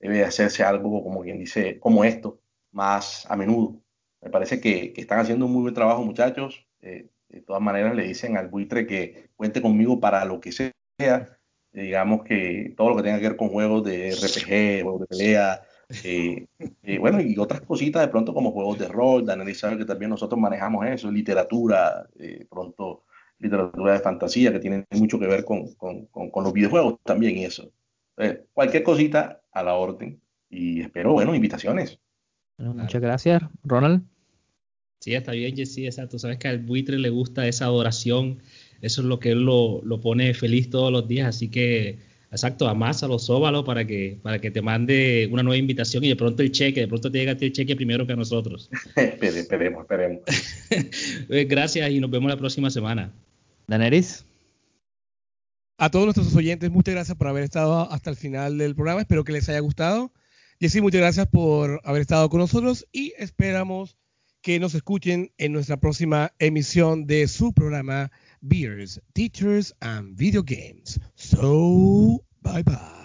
debe hacerse algo, como quien dice, como esto, más a menudo. Me parece que, que están haciendo un muy buen trabajo, muchachos. Eh, de todas maneras, le dicen al buitre que cuente conmigo para lo que sea digamos que todo lo que tenga que ver con juegos de RPG, juegos de pelea, eh, eh, bueno, y otras cositas de pronto como juegos de rol, de analizar que también nosotros manejamos eso, literatura, eh, pronto literatura de fantasía, que tiene mucho que ver con, con, con, los videojuegos también y eso. cualquier cosita a la orden y espero, bueno, invitaciones. muchas gracias, Ronald. Sí, está bien, Jessy, exacto. Sabes que al buitre le gusta esa adoración eso es lo que él lo, pone feliz todos los días, así que exacto, amásalo, sóbalo para que, para que te mande una nueva invitación y de pronto el cheque, de pronto te llega el cheque primero que a nosotros. esperemos, esperemos. Pues gracias y nos vemos la próxima semana. Daneris. A todos nuestros oyentes, muchas gracias por haber estado hasta el final del programa. Espero que les haya gustado. Jessy, muchas gracias por haber estado con nosotros y esperamos que nos escuchen en nuestra próxima emisión de su programa beers, teachers, and video games. So, bye bye.